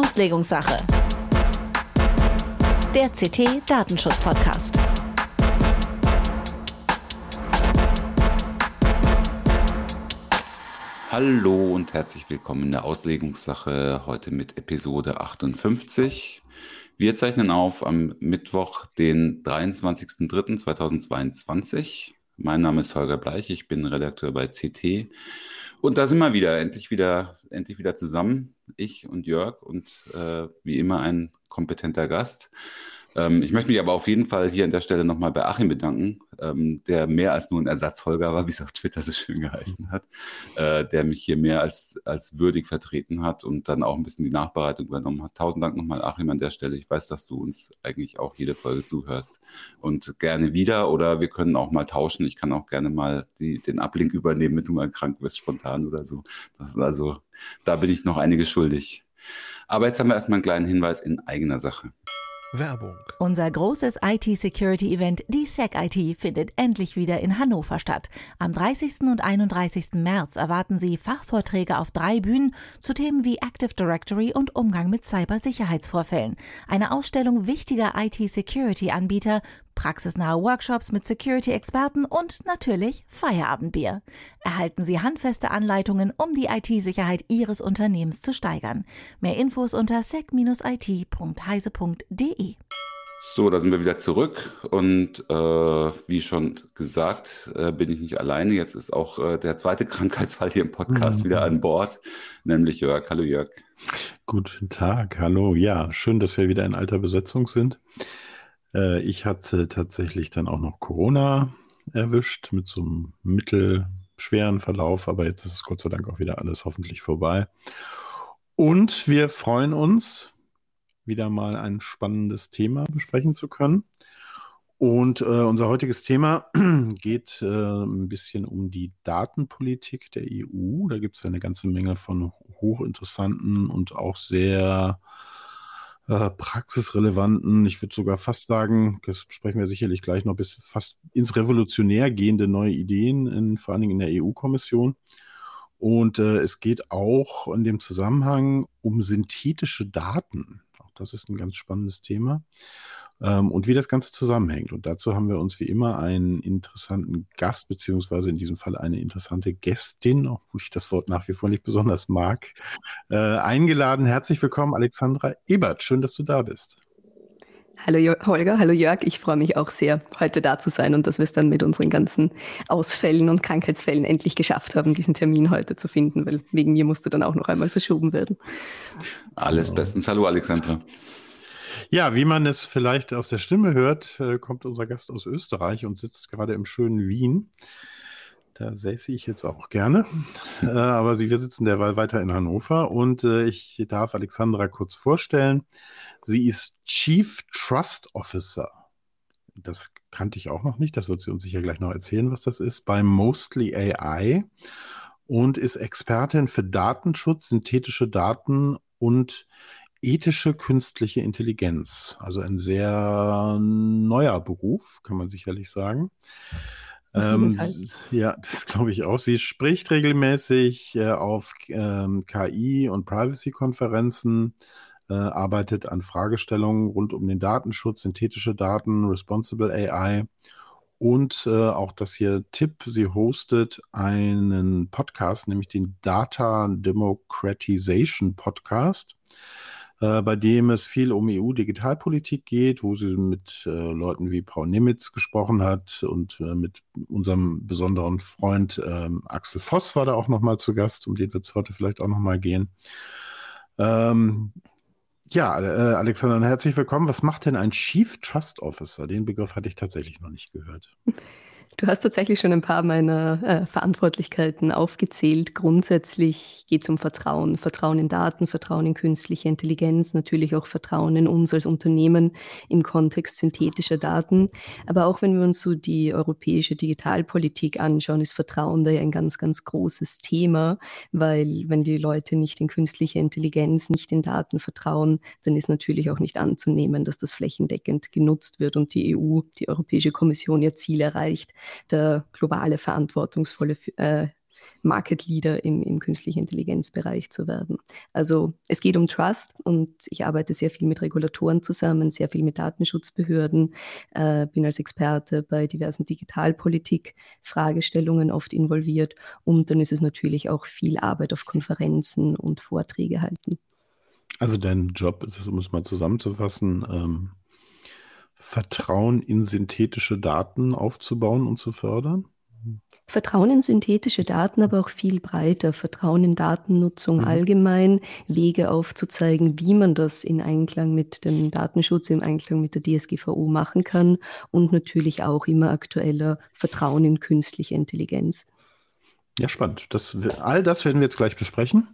Auslegungssache. Der CT Datenschutz Podcast. Hallo und herzlich willkommen in der Auslegungssache heute mit Episode 58. Wir zeichnen auf am Mittwoch, den 23.03.2022. Mein Name ist Holger Bleich, ich bin Redakteur bei CT. Und da sind wir wieder, endlich wieder, endlich wieder zusammen, ich und Jörg und äh, wie immer ein kompetenter Gast. Ähm, ich möchte mich aber auf jeden Fall hier an der Stelle nochmal bei Achim bedanken, ähm, der mehr als nur ein Ersatzholger war, wie es auf Twitter so schön geheißen hat, äh, der mich hier mehr als, als würdig vertreten hat und dann auch ein bisschen die Nachbereitung übernommen hat. Tausend Dank nochmal, Achim, an der Stelle. Ich weiß, dass du uns eigentlich auch jede Folge zuhörst und gerne wieder oder wir können auch mal tauschen. Ich kann auch gerne mal die, den Ablink übernehmen, wenn du mal krank wirst, spontan oder so. Also da bin ich noch einiges schuldig. Aber jetzt haben wir erstmal einen kleinen Hinweis in eigener Sache. Werbung. Unser großes IT-Security-Event, die SecIT, findet endlich wieder in Hannover statt. Am 30. und 31. März erwarten Sie Fachvorträge auf drei Bühnen zu Themen wie Active Directory und Umgang mit Cybersicherheitsvorfällen. Eine Ausstellung wichtiger IT-Security-Anbieter, praxisnahe Workshops mit Security-Experten und natürlich Feierabendbier. Erhalten Sie handfeste Anleitungen, um die IT-Sicherheit Ihres Unternehmens zu steigern. Mehr Infos unter sec-it.heise.de. So, da sind wir wieder zurück und äh, wie schon gesagt, äh, bin ich nicht alleine. Jetzt ist auch äh, der zweite Krankheitsfall hier im Podcast mhm. wieder an Bord, nämlich Jörg. Hallo Jörg. Guten Tag, hallo. Ja, schön, dass wir wieder in alter Besetzung sind. Äh, ich hatte tatsächlich dann auch noch Corona erwischt mit so einem mittelschweren Verlauf, aber jetzt ist es Gott sei Dank auch wieder alles hoffentlich vorbei. Und wir freuen uns, wieder mal ein spannendes Thema besprechen zu können. Und äh, unser heutiges Thema geht äh, ein bisschen um die Datenpolitik der EU. Da gibt es eine ganze Menge von hochinteressanten und auch sehr äh, praxisrelevanten, ich würde sogar fast sagen, das sprechen wir sicherlich gleich noch, bis fast ins Revolutionär gehende neue Ideen, in, vor allen Dingen in der EU-Kommission. Und äh, es geht auch in dem Zusammenhang um synthetische Daten. Auch das ist ein ganz spannendes Thema ähm, und wie das Ganze zusammenhängt. Und dazu haben wir uns wie immer einen interessanten Gast, beziehungsweise in diesem Fall eine interessante Gästin, obwohl ich das Wort nach wie vor nicht besonders mag, äh, eingeladen. Herzlich willkommen, Alexandra Ebert. Schön, dass du da bist. Hallo Holger, hallo Jörg. Ich freue mich auch sehr, heute da zu sein und dass wir es dann mit unseren ganzen Ausfällen und Krankheitsfällen endlich geschafft haben, diesen Termin heute zu finden, weil wegen mir musste dann auch noch einmal verschoben werden. Alles bestens. Hallo Alexandra. Ja, wie man es vielleicht aus der Stimme hört, äh, kommt unser Gast aus Österreich und sitzt gerade im schönen Wien. Da säße ich jetzt auch gerne. Äh, aber Sie, wir sitzen derweil weiter in Hannover und äh, ich darf Alexandra kurz vorstellen. Sie ist Chief Trust Officer. Das kannte ich auch noch nicht. Das wird sie uns sicher gleich noch erzählen, was das ist. Bei Mostly AI und ist Expertin für Datenschutz, synthetische Daten und ethische künstliche Intelligenz. Also ein sehr neuer Beruf, kann man sicherlich sagen. Ähm, ja, das glaube ich auch. Sie spricht regelmäßig äh, auf ähm, KI- und Privacy-Konferenzen, äh, arbeitet an Fragestellungen rund um den Datenschutz, synthetische Daten, Responsible AI und äh, auch das hier Tipp, sie hostet einen Podcast, nämlich den Data Democratization Podcast. Äh, bei dem es viel um EU-Digitalpolitik geht, wo sie mit äh, Leuten wie Paul Nimitz gesprochen hat und äh, mit unserem besonderen Freund ähm, Axel Voss war da auch nochmal zu Gast, um den wird es heute vielleicht auch nochmal gehen. Ähm, ja, äh, Alexander, herzlich willkommen. Was macht denn ein Chief Trust Officer? Den Begriff hatte ich tatsächlich noch nicht gehört. Du hast tatsächlich schon ein paar meiner äh, Verantwortlichkeiten aufgezählt. Grundsätzlich geht es um Vertrauen. Vertrauen in Daten, Vertrauen in künstliche Intelligenz, natürlich auch Vertrauen in uns als Unternehmen im Kontext synthetischer Daten. Aber auch wenn wir uns so die europäische Digitalpolitik anschauen, ist Vertrauen da ja ein ganz, ganz großes Thema, weil wenn die Leute nicht in künstliche Intelligenz, nicht in Daten vertrauen, dann ist natürlich auch nicht anzunehmen, dass das flächendeckend genutzt wird und die EU, die Europäische Kommission ihr Ziel erreicht, der globale verantwortungsvolle äh, Market Leader im, im künstlichen Intelligenzbereich zu werden. Also es geht um Trust und ich arbeite sehr viel mit Regulatoren zusammen, sehr viel mit Datenschutzbehörden, äh, bin als Experte bei diversen Digitalpolitik-Fragestellungen oft involviert und dann ist es natürlich auch viel Arbeit auf Konferenzen und Vorträge halten. Also dein Job ist es, um es mal zusammenzufassen, ähm, Vertrauen in synthetische Daten aufzubauen und zu fördern? Vertrauen in synthetische Daten, aber auch viel breiter. Vertrauen in Datennutzung mhm. allgemein, Wege aufzuzeigen, wie man das in Einklang mit dem Datenschutz, im Einklang mit der DSGVO machen kann und natürlich auch immer aktueller Vertrauen in künstliche Intelligenz. Ja, spannend. Das, all das werden wir jetzt gleich besprechen.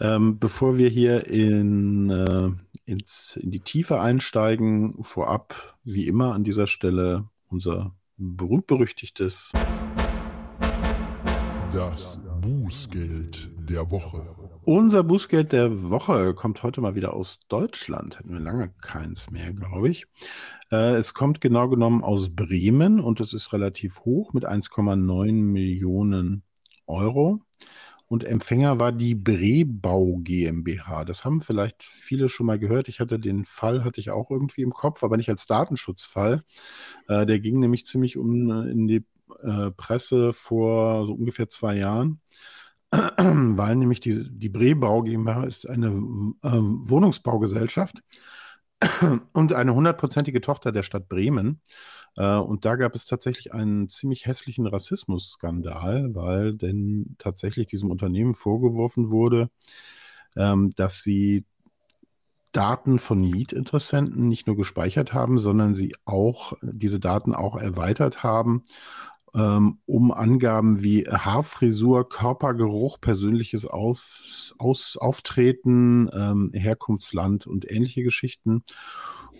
Ähm, bevor wir hier in, äh, ins, in die Tiefe einsteigen, vorab, wie immer an dieser Stelle, unser berühmt-berüchtigtes das Bußgeld der Woche. Unser Bußgeld der Woche kommt heute mal wieder aus Deutschland. Hätten wir lange keins mehr, glaube ich. Äh, es kommt genau genommen aus Bremen und es ist relativ hoch mit 1,9 Millionen Euro. Und Empfänger war die Brebau GmbH. Das haben vielleicht viele schon mal gehört. Ich hatte den Fall, hatte ich auch irgendwie im Kopf, aber nicht als Datenschutzfall. Äh, der ging nämlich ziemlich um äh, in die äh, Presse vor so ungefähr zwei Jahren, weil nämlich die, die Brebau GmbH ist eine äh, Wohnungsbaugesellschaft und eine hundertprozentige Tochter der Stadt Bremen. Äh, und da gab es tatsächlich einen ziemlich hässlichen Rassismusskandal, weil denn tatsächlich diesem Unternehmen vorgeworfen wurde, ähm, dass sie Daten von Mietinteressenten nicht nur gespeichert haben, sondern sie auch diese Daten auch erweitert haben ähm, um Angaben wie Haarfrisur, Körpergeruch, persönliches Auf, Aus, Auftreten, ähm, Herkunftsland und ähnliche Geschichten.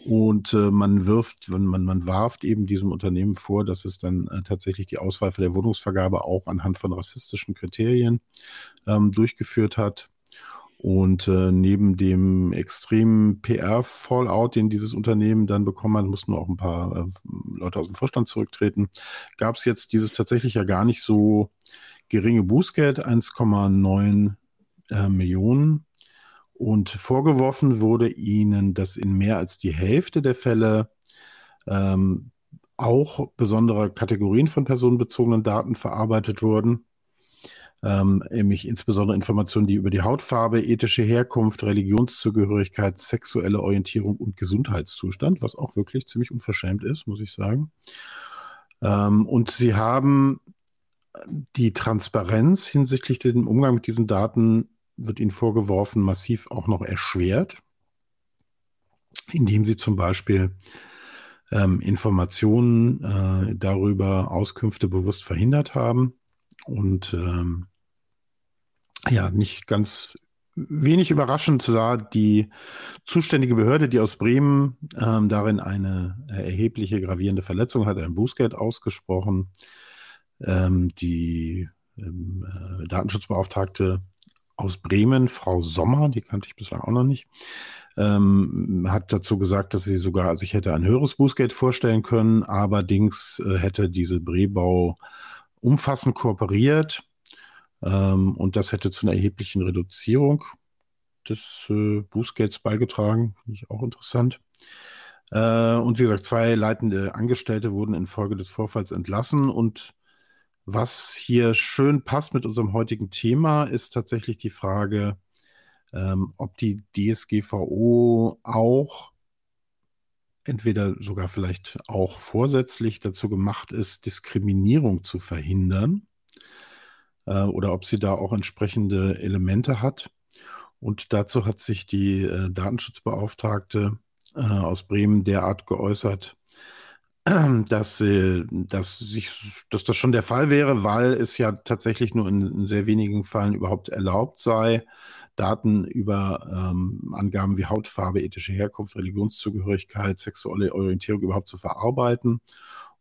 Und äh, man wirft, man, man warft eben diesem Unternehmen vor, dass es dann äh, tatsächlich die Auswahl für der Wohnungsvergabe auch anhand von rassistischen Kriterien ähm, durchgeführt hat. Und äh, neben dem extremen PR-Fallout, den dieses Unternehmen dann bekommen hat, mussten auch ein paar äh, Leute aus dem Vorstand zurücktreten, gab es jetzt dieses tatsächlich ja gar nicht so geringe Bußgeld, 1,9 äh, Millionen. Und vorgeworfen wurde ihnen, dass in mehr als die Hälfte der Fälle ähm, auch besondere Kategorien von personenbezogenen Daten verarbeitet wurden ähm, nämlich insbesondere Informationen, die über die Hautfarbe, ethische Herkunft, Religionszugehörigkeit, sexuelle Orientierung und Gesundheitszustand, was auch wirklich ziemlich unverschämt ist, muss ich sagen. Ähm, und sie haben die Transparenz hinsichtlich dem Umgang mit diesen Daten wird ihnen vorgeworfen, massiv auch noch erschwert, indem sie zum Beispiel ähm, Informationen äh, darüber Auskünfte bewusst verhindert haben und ähm, ja, nicht ganz wenig überraschend sah die zuständige Behörde, die aus Bremen ähm, darin eine erhebliche gravierende Verletzung hat, ein Bußgeld ausgesprochen. Ähm, die ähm, äh, Datenschutzbeauftragte aus Bremen, Frau Sommer, die kannte ich bislang auch noch nicht, ähm, hat dazu gesagt, dass sie sogar sich hätte ein höheres Bußgeld vorstellen können. Allerdings äh, hätte diese Brebau umfassend kooperiert ähm, und das hätte zu einer erheblichen Reduzierung des äh, Bußgelds beigetragen. Finde ich auch interessant. Äh, und wie gesagt, zwei leitende Angestellte wurden infolge des Vorfalls entlassen. Und was hier schön passt mit unserem heutigen Thema, ist tatsächlich die Frage, ähm, ob die DSGVO auch entweder sogar vielleicht auch vorsätzlich dazu gemacht ist, Diskriminierung zu verhindern äh, oder ob sie da auch entsprechende Elemente hat. Und dazu hat sich die äh, Datenschutzbeauftragte äh, aus Bremen derart geäußert, dass, äh, dass, sich, dass das schon der Fall wäre, weil es ja tatsächlich nur in, in sehr wenigen Fällen überhaupt erlaubt sei, Daten über ähm, Angaben wie Hautfarbe, ethische Herkunft, Religionszugehörigkeit, sexuelle Orientierung überhaupt zu verarbeiten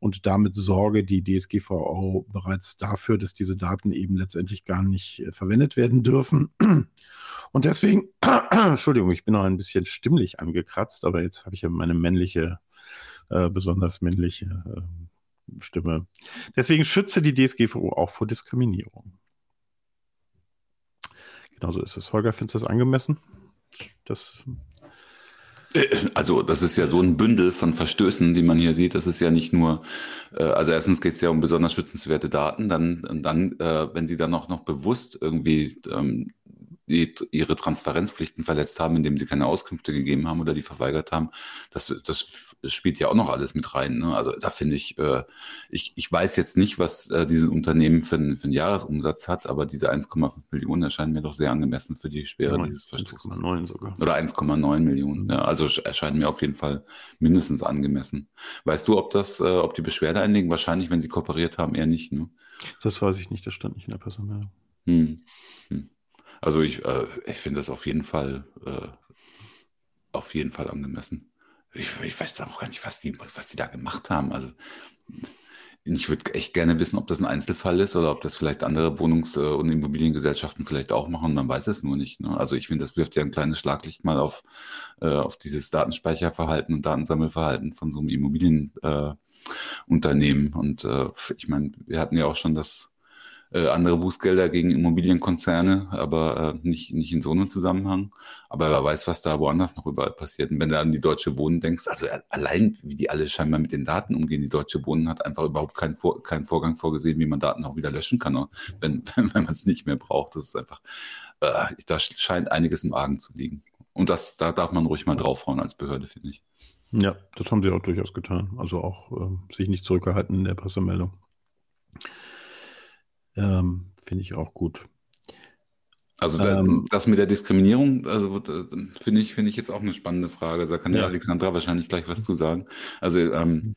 und damit sorge die DSGVO bereits dafür, dass diese Daten eben letztendlich gar nicht äh, verwendet werden dürfen. Und deswegen, Entschuldigung, ich bin noch ein bisschen stimmlich angekratzt, aber jetzt habe ich ja meine männliche, äh, besonders männliche äh, Stimme. Deswegen schütze die DSGVO auch vor Diskriminierung. Genauso ist es. Holger, findest du das angemessen? Das also das ist ja so ein Bündel von Verstößen, die man hier sieht. Das ist ja nicht nur, äh, also erstens geht es ja um besonders schützenswerte Daten, dann, dann äh, wenn sie dann auch noch bewusst irgendwie ähm, die ihre Transparenzpflichten verletzt haben, indem sie keine Auskünfte gegeben haben oder die verweigert haben. Das, das spielt ja auch noch alles mit rein. Ne? Also da finde ich, äh, ich, ich weiß jetzt nicht, was äh, dieses Unternehmen für, für einen Jahresumsatz hat, aber diese 1,5 Millionen erscheinen mir doch sehr angemessen für die Schwere 9, dieses Verstoßes. 1,9 sogar. Oder 1,9 Millionen. Ja, also erscheinen mir auf jeden Fall mindestens angemessen. Weißt du, ob das, äh, ob die Beschwerde einlegen? Wahrscheinlich, wenn sie kooperiert haben, eher nicht. Ne? Das weiß ich nicht, das stand nicht in der Personalmeldung. Hm. Hm. Also ich, äh, ich finde das auf jeden Fall, äh, auf jeden Fall angemessen. Ich, ich, weiß auch gar nicht, was die, was die da gemacht haben. Also ich würde echt gerne wissen, ob das ein Einzelfall ist oder ob das vielleicht andere Wohnungs- äh, und Immobiliengesellschaften vielleicht auch machen. Man weiß es nur nicht. Ne? Also ich finde, das wirft ja ein kleines Schlaglicht mal auf, äh, auf dieses Datenspeicherverhalten und Datensammelverhalten von so einem Immobilienunternehmen. Äh, und äh, ich meine, wir hatten ja auch schon das äh, andere Bußgelder gegen Immobilienkonzerne, aber äh, nicht, nicht in so einem Zusammenhang. Aber wer weiß, was da woanders noch überall passiert. Und wenn du an die Deutsche Wohnen denkst, also allein, wie die alle scheinbar mit den Daten umgehen, die Deutsche Wohnen hat einfach überhaupt keinen, Vor keinen Vorgang vorgesehen, wie man Daten auch wieder löschen kann, ne? wenn, wenn, wenn man es nicht mehr braucht. Das ist einfach, äh, da scheint einiges im Argen zu liegen. Und das, da darf man ruhig mal draufhauen als Behörde, finde ich. Ja, das haben sie auch durchaus getan. Also auch äh, sich nicht zurückgehalten in der Pressemeldung. Ähm, Finde ich auch gut. Also ähm, das mit der Diskriminierung, also finde ich, finde ich jetzt auch eine spannende Frage. Da kann ja. Alexandra wahrscheinlich gleich was zu sagen. Also ähm,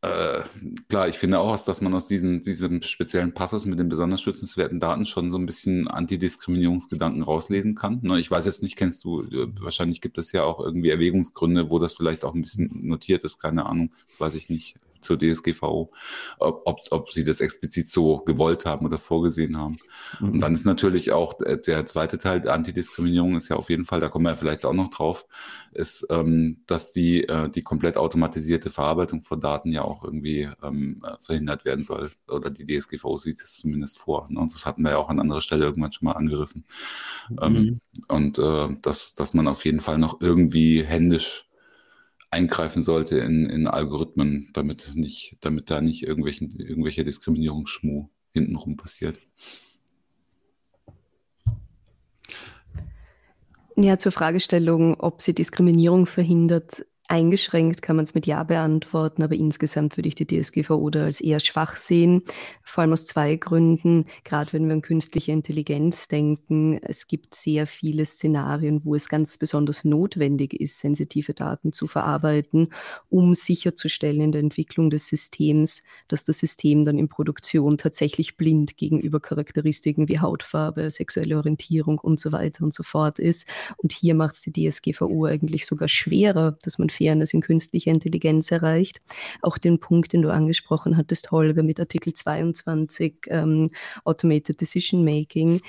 äh, klar, ich finde auch, dass man aus diesen, diesem speziellen Passus mit den besonders schützenswerten Daten schon so ein bisschen Antidiskriminierungsgedanken rauslesen kann. Ne, ich weiß jetzt nicht, kennst du, äh, wahrscheinlich gibt es ja auch irgendwie Erwägungsgründe, wo das vielleicht auch ein bisschen notiert ist, keine Ahnung, das weiß ich nicht zur DSGVO, ob, ob, ob sie das explizit so gewollt haben oder vorgesehen haben. Mhm. Und dann ist natürlich auch der zweite Teil der Antidiskriminierung ist ja auf jeden Fall, da kommen wir vielleicht auch noch drauf, ist, ähm, dass die, äh, die komplett automatisierte Verarbeitung von Daten ja auch irgendwie ähm, verhindert werden soll. Oder die DSGVO sieht es zumindest vor. Ne? Und das hatten wir ja auch an anderer Stelle irgendwann schon mal angerissen. Ähm, mhm. Ähm, und äh, dass, dass man auf jeden Fall noch irgendwie händisch eingreifen sollte in, in Algorithmen, damit nicht, damit da nicht irgendwelchen, irgendwelche Diskriminierungsschmuh hintenrum passiert. Ja, zur Fragestellung, ob sie Diskriminierung verhindert, Eingeschränkt kann man es mit Ja beantworten, aber insgesamt würde ich die DSGVO da als eher schwach sehen, vor allem aus zwei Gründen. Gerade wenn wir an künstliche Intelligenz denken, es gibt sehr viele Szenarien, wo es ganz besonders notwendig ist, sensitive Daten zu verarbeiten, um sicherzustellen in der Entwicklung des Systems, dass das System dann in Produktion tatsächlich blind gegenüber Charakteristiken wie Hautfarbe, sexuelle Orientierung und so weiter und so fort ist. Und hier macht es die DSGVO eigentlich sogar schwerer, dass man Fairness in künstlicher Intelligenz erreicht. Auch den Punkt, den du angesprochen hattest, Holger, mit Artikel 22 ähm, Automated Decision Making.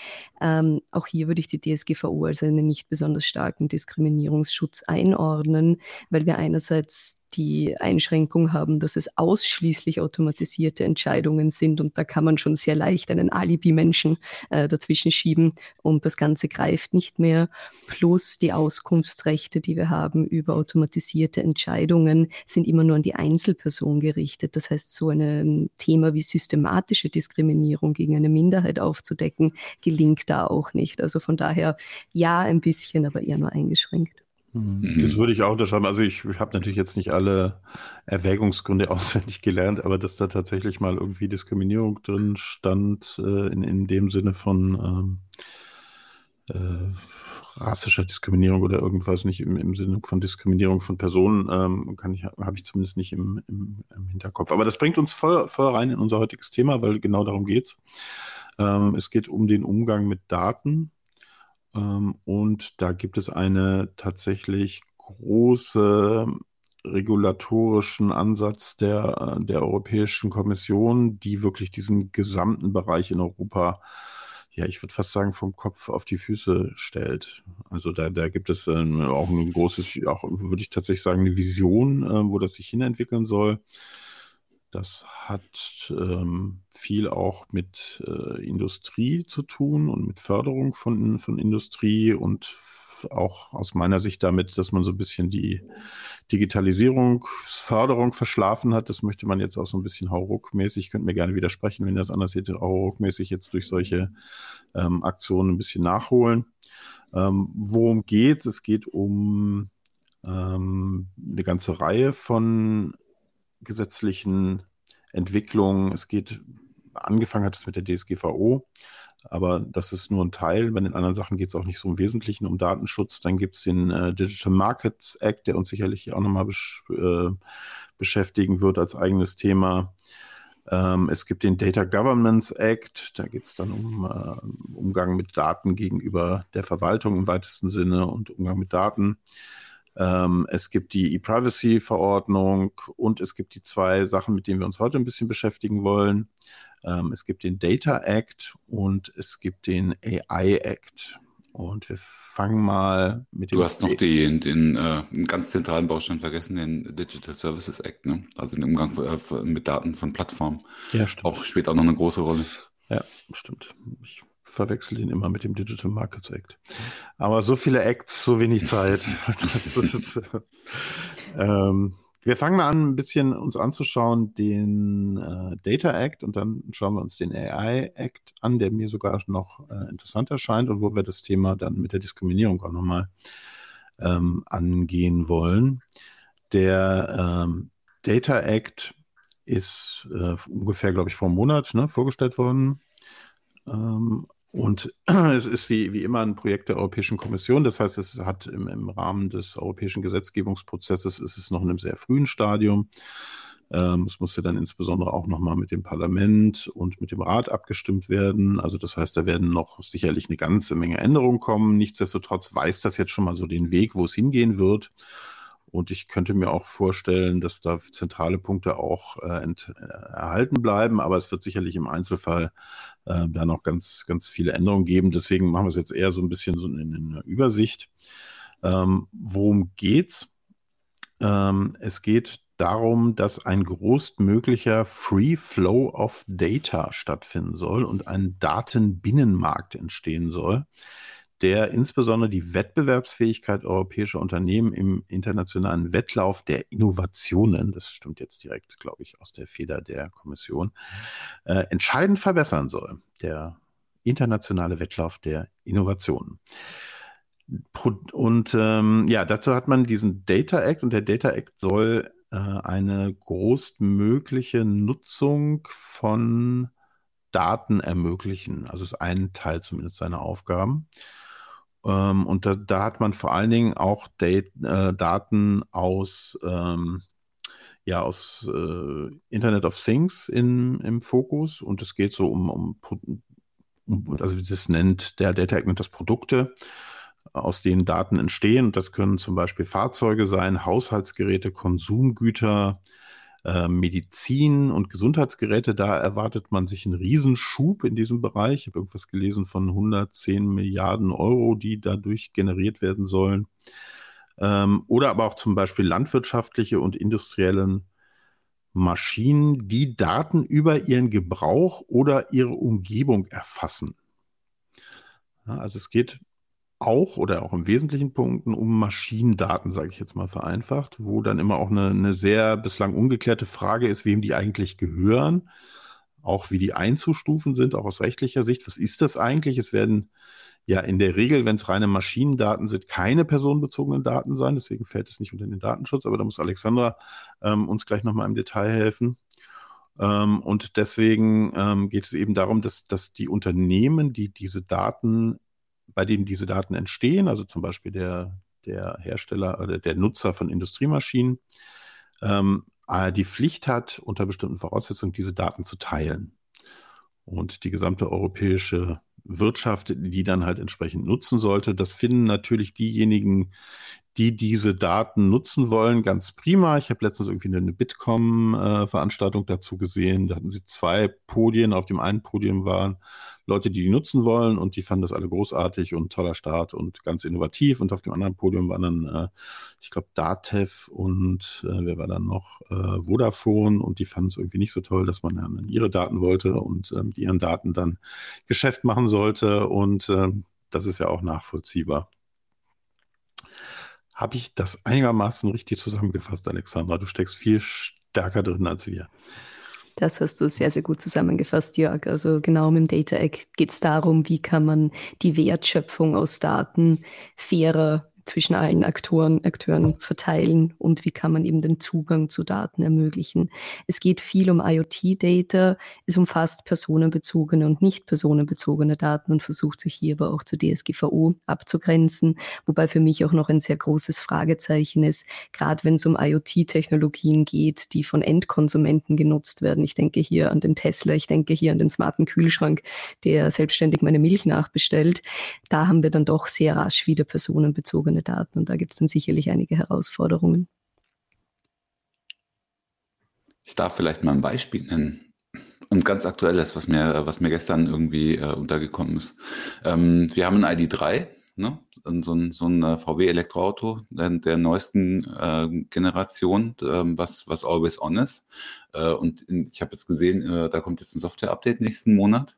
Ähm, auch hier würde ich die DSGVO als einen nicht besonders starken Diskriminierungsschutz einordnen, weil wir einerseits die Einschränkung haben, dass es ausschließlich automatisierte Entscheidungen sind und da kann man schon sehr leicht einen Alibi-Menschen äh, dazwischen schieben und das Ganze greift nicht mehr. Plus die Auskunftsrechte, die wir haben über automatisierte Entscheidungen, sind immer nur an die Einzelperson gerichtet. Das heißt, so ein Thema wie systematische Diskriminierung gegen eine Minderheit aufzudecken, gelingt da auch nicht. Also von daher ja, ein bisschen, aber eher nur eingeschränkt. Mhm. Das würde ich auch unterschreiben. Also ich habe natürlich jetzt nicht alle Erwägungsgründe auswendig gelernt, aber dass da tatsächlich mal irgendwie Diskriminierung drin stand, äh, in, in dem Sinne von ähm, äh, rassischer Diskriminierung oder irgendwas, nicht im, im Sinne von Diskriminierung von Personen, ähm, kann ich, habe ich zumindest nicht im, im, im, Hinterkopf. Aber das bringt uns voll, voll rein in unser heutiges Thema, weil genau darum geht's. Ähm, es geht um den Umgang mit Daten und da gibt es eine tatsächlich große regulatorischen Ansatz der, der Europäischen Kommission, die wirklich diesen gesamten Bereich in Europa, ja, ich würde fast sagen, vom Kopf auf die Füße stellt. Also da, da gibt es ähm, auch ein großes, auch würde ich tatsächlich sagen, eine Vision, äh, wo das sich hinentwickeln soll. Das hat ähm, viel auch mit äh, Industrie zu tun und mit Förderung von, von Industrie und auch aus meiner Sicht damit, dass man so ein bisschen die Digitalisierungsförderung verschlafen hat. Das möchte man jetzt auch so ein bisschen hauruckmäßig, könnt mir gerne widersprechen, wenn ihr das anders seht, hauruckmäßig jetzt durch solche ähm, Aktionen ein bisschen nachholen. Ähm, worum geht es? Es geht um ähm, eine ganze Reihe von gesetzlichen Entwicklungen. Es geht, angefangen hat es mit der DSGVO, aber das ist nur ein Teil. Bei den anderen Sachen geht es auch nicht so im Wesentlichen um Datenschutz. Dann gibt es den äh, Digital Markets Act, der uns sicherlich auch nochmal besch äh, beschäftigen wird als eigenes Thema. Ähm, es gibt den Data Governance Act, da geht es dann um äh, Umgang mit Daten gegenüber der Verwaltung im weitesten Sinne und Umgang mit Daten. Ähm, es gibt die E-Privacy-Verordnung und es gibt die zwei Sachen, mit denen wir uns heute ein bisschen beschäftigen wollen. Ähm, es gibt den Data Act und es gibt den AI Act. Und wir fangen mal mit dem. Du hast noch die, den, äh, ganz zentralen Baustein vergessen, den Digital Services Act, ne? Also den Umgang äh, mit Daten von Plattformen. Ja, stimmt. Auch spielt auch noch eine große Rolle. Ja, stimmt. Ich verwechsel ihn immer mit dem Digital Markets Act. Aber so viele Acts, so wenig Zeit. das ist, ähm, wir fangen mal an, ein bisschen uns anzuschauen, den äh, Data Act und dann schauen wir uns den AI Act an, der mir sogar noch äh, interessant erscheint und wo wir das Thema dann mit der Diskriminierung auch nochmal ähm, angehen wollen. Der ähm, Data Act ist äh, ungefähr, glaube ich, vor einem Monat ne, vorgestellt worden. Ähm, und es ist wie, wie immer ein Projekt der Europäischen Kommission. Das heißt, es hat im, im Rahmen des europäischen Gesetzgebungsprozesses ist es noch in einem sehr frühen Stadium. Ähm, es muss ja dann insbesondere auch nochmal mit dem Parlament und mit dem Rat abgestimmt werden. Also das heißt, da werden noch sicherlich eine ganze Menge Änderungen kommen. Nichtsdestotrotz weiß das jetzt schon mal so den Weg, wo es hingehen wird. Und ich könnte mir auch vorstellen, dass da zentrale Punkte auch äh, ent, äh, erhalten bleiben, aber es wird sicherlich im Einzelfall äh, da noch ganz, ganz viele Änderungen geben. Deswegen machen wir es jetzt eher so ein bisschen so in, in einer Übersicht. Ähm, worum geht's? Ähm, es geht darum, dass ein größtmöglicher Free Flow of Data stattfinden soll und ein Datenbinnenmarkt entstehen soll der insbesondere die Wettbewerbsfähigkeit europäischer Unternehmen im internationalen Wettlauf der Innovationen, das stimmt jetzt direkt, glaube ich, aus der Feder der Kommission, äh, entscheidend verbessern soll. Der internationale Wettlauf der Innovationen. Und ähm, ja, dazu hat man diesen Data Act und der Data Act soll äh, eine großmögliche Nutzung von Daten ermöglichen. Also ist ein Teil zumindest seiner Aufgaben. Ähm, und da, da, hat man vor allen Dingen auch Dat äh, Daten aus, ähm, ja, aus äh, Internet of Things in, im Fokus. Und es geht so um, um, um, also wie das nennt, der Data nennt das Produkte, aus denen Daten entstehen. Und das können zum Beispiel Fahrzeuge sein, Haushaltsgeräte, Konsumgüter, Medizin und Gesundheitsgeräte, da erwartet man sich einen Riesenschub in diesem Bereich. Ich habe irgendwas gelesen von 110 Milliarden Euro, die dadurch generiert werden sollen. Ähm, oder aber auch zum Beispiel landwirtschaftliche und industriellen Maschinen, die Daten über ihren Gebrauch oder ihre Umgebung erfassen. Also es geht auch oder auch im wesentlichen Punkten um Maschinendaten, sage ich jetzt mal vereinfacht, wo dann immer auch eine, eine sehr bislang ungeklärte Frage ist, wem die eigentlich gehören, auch wie die einzustufen sind, auch aus rechtlicher Sicht. Was ist das eigentlich? Es werden ja in der Regel, wenn es reine Maschinendaten sind, keine personenbezogenen Daten sein. Deswegen fällt es nicht unter den Datenschutz. Aber da muss Alexandra ähm, uns gleich nochmal im Detail helfen. Ähm, und deswegen ähm, geht es eben darum, dass, dass die Unternehmen, die diese Daten bei denen diese Daten entstehen, also zum Beispiel der, der Hersteller oder der Nutzer von Industriemaschinen, ähm, äh, die Pflicht hat, unter bestimmten Voraussetzungen diese Daten zu teilen. Und die gesamte europäische Wirtschaft, die dann halt entsprechend nutzen sollte, das finden natürlich diejenigen, die diese Daten nutzen wollen, ganz prima. Ich habe letztens irgendwie eine Bitkom-Veranstaltung dazu gesehen. Da hatten sie zwei Podien. Auf dem einen Podium waren Leute, die die nutzen wollen und die fanden das alle großartig und toller Start und ganz innovativ. Und auf dem anderen Podium waren dann, äh, ich glaube, Datev und äh, wer war dann noch? Äh, Vodafone und die fanden es irgendwie nicht so toll, dass man dann ihre Daten wollte und äh, mit ihren Daten dann Geschäft machen sollte. Und äh, das ist ja auch nachvollziehbar. Habe ich das einigermaßen richtig zusammengefasst, Alexandra? Du steckst viel stärker drin als wir. Das hast du sehr, sehr gut zusammengefasst, Jörg. Also genau mit dem Data Act geht es darum, wie kann man die Wertschöpfung aus Daten fairer zwischen allen Aktoren, Akteuren verteilen und wie kann man eben den Zugang zu Daten ermöglichen. Es geht viel um IoT-Data, es umfasst personenbezogene und nicht personenbezogene Daten und versucht sich hier aber auch zu DSGVO abzugrenzen, wobei für mich auch noch ein sehr großes Fragezeichen ist, gerade wenn es um IoT-Technologien geht, die von Endkonsumenten genutzt werden. Ich denke hier an den Tesla, ich denke hier an den smarten Kühlschrank, der selbstständig meine Milch nachbestellt. Da haben wir dann doch sehr rasch wieder personenbezogene personenbezogene Daten. Und da gibt es dann sicherlich einige Herausforderungen. Ich darf vielleicht mal ein Beispiel nennen. Und ganz aktuelles, was mir, was mir gestern irgendwie äh, untergekommen ist. Ähm, wir haben ein ID3, ne? so ein, so ein äh, VW-Elektroauto der, der neuesten äh, Generation, äh, was, was always on ist. Äh, und in, ich habe jetzt gesehen, äh, da kommt jetzt ein Software-Update nächsten Monat.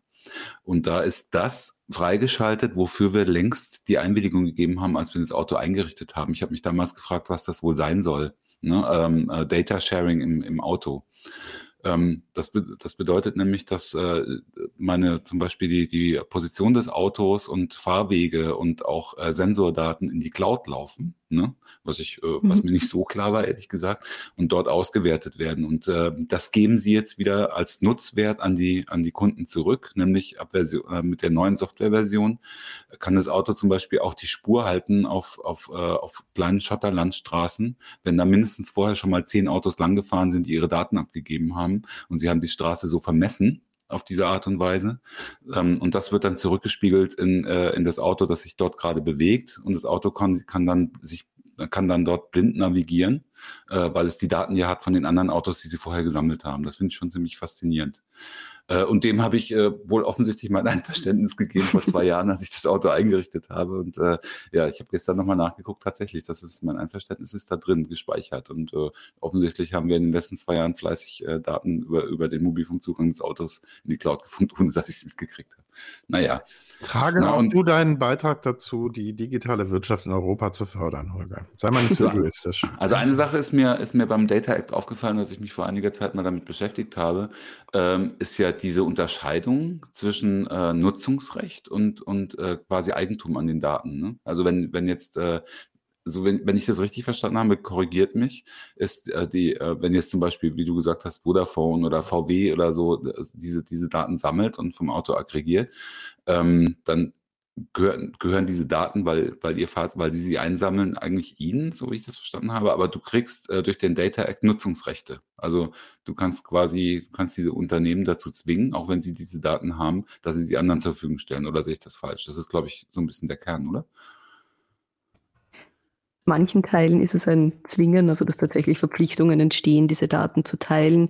Und da ist das freigeschaltet, wofür wir längst die Einwilligung gegeben haben, als wir das Auto eingerichtet haben. Ich habe mich damals gefragt, was das wohl sein soll. Ne? Ähm, äh, Data Sharing im, im Auto. Ähm, das, be das bedeutet nämlich, dass äh, meine zum Beispiel die, die Position des Autos und Fahrwege und auch äh, Sensordaten in die Cloud laufen, ne? was ich, äh, was mhm. mir nicht so klar war, ehrlich gesagt, und dort ausgewertet werden. Und äh, das geben sie jetzt wieder als Nutzwert an die, an die Kunden zurück, nämlich ab Version, äh, mit der neuen Softwareversion kann das Auto zum Beispiel auch die Spur halten auf, auf, äh, auf kleinen Schotterlandstraßen, wenn da mindestens vorher schon mal zehn Autos langgefahren sind, die ihre Daten abgegeben haben und sie haben die Straße so vermessen auf diese Art und Weise. Ähm, und das wird dann zurückgespiegelt in, äh, in das Auto, das sich dort gerade bewegt. Und das Auto kann, kann dann sich kann dann dort blind navigieren, äh, weil es die Daten ja hat von den anderen Autos, die sie vorher gesammelt haben. Das finde ich schon ziemlich faszinierend. Äh, und dem habe ich äh, wohl offensichtlich mein Einverständnis gegeben vor zwei Jahren, als ich das Auto eingerichtet habe. Und äh, ja, ich habe gestern nochmal nachgeguckt, tatsächlich, das ist mein Einverständnis ist da drin gespeichert. Und offensichtlich haben wir in den letzten zwei Jahren fleißig Daten über, über den Mobilfunkzugang des Autos in die Cloud gefunden, ohne dass ich es mitgekriegt habe. Naja. Trage Na, auch du deinen Beitrag dazu, die digitale Wirtschaft in Europa zu fördern, Holger. Sei mal nicht so egoistisch. Also eine Sache ist mir, ist mir beim Data Act aufgefallen, als ich mich vor einiger Zeit mal damit beschäftigt habe, ähm, ist ja diese Unterscheidung zwischen äh, Nutzungsrecht und, und äh, quasi Eigentum an den Daten. Ne? Also wenn, wenn jetzt äh, also wenn, wenn ich das richtig verstanden habe, korrigiert mich, ist äh, die, äh, wenn jetzt zum Beispiel, wie du gesagt hast, Vodafone oder VW oder so äh, diese, diese Daten sammelt und vom Auto aggregiert, ähm, dann gehören, gehören diese Daten, weil, weil ihr fahrt, weil sie sie einsammeln, eigentlich ihnen, so wie ich das verstanden habe, aber du kriegst äh, durch den Data Act Nutzungsrechte. Also du kannst quasi, du kannst diese Unternehmen dazu zwingen, auch wenn sie diese Daten haben, dass sie sie anderen zur Verfügung stellen. Oder sehe ich das falsch? Das ist, glaube ich, so ein bisschen der Kern, oder? manchen Teilen ist es ein Zwingen, also dass tatsächlich Verpflichtungen entstehen, diese Daten zu teilen.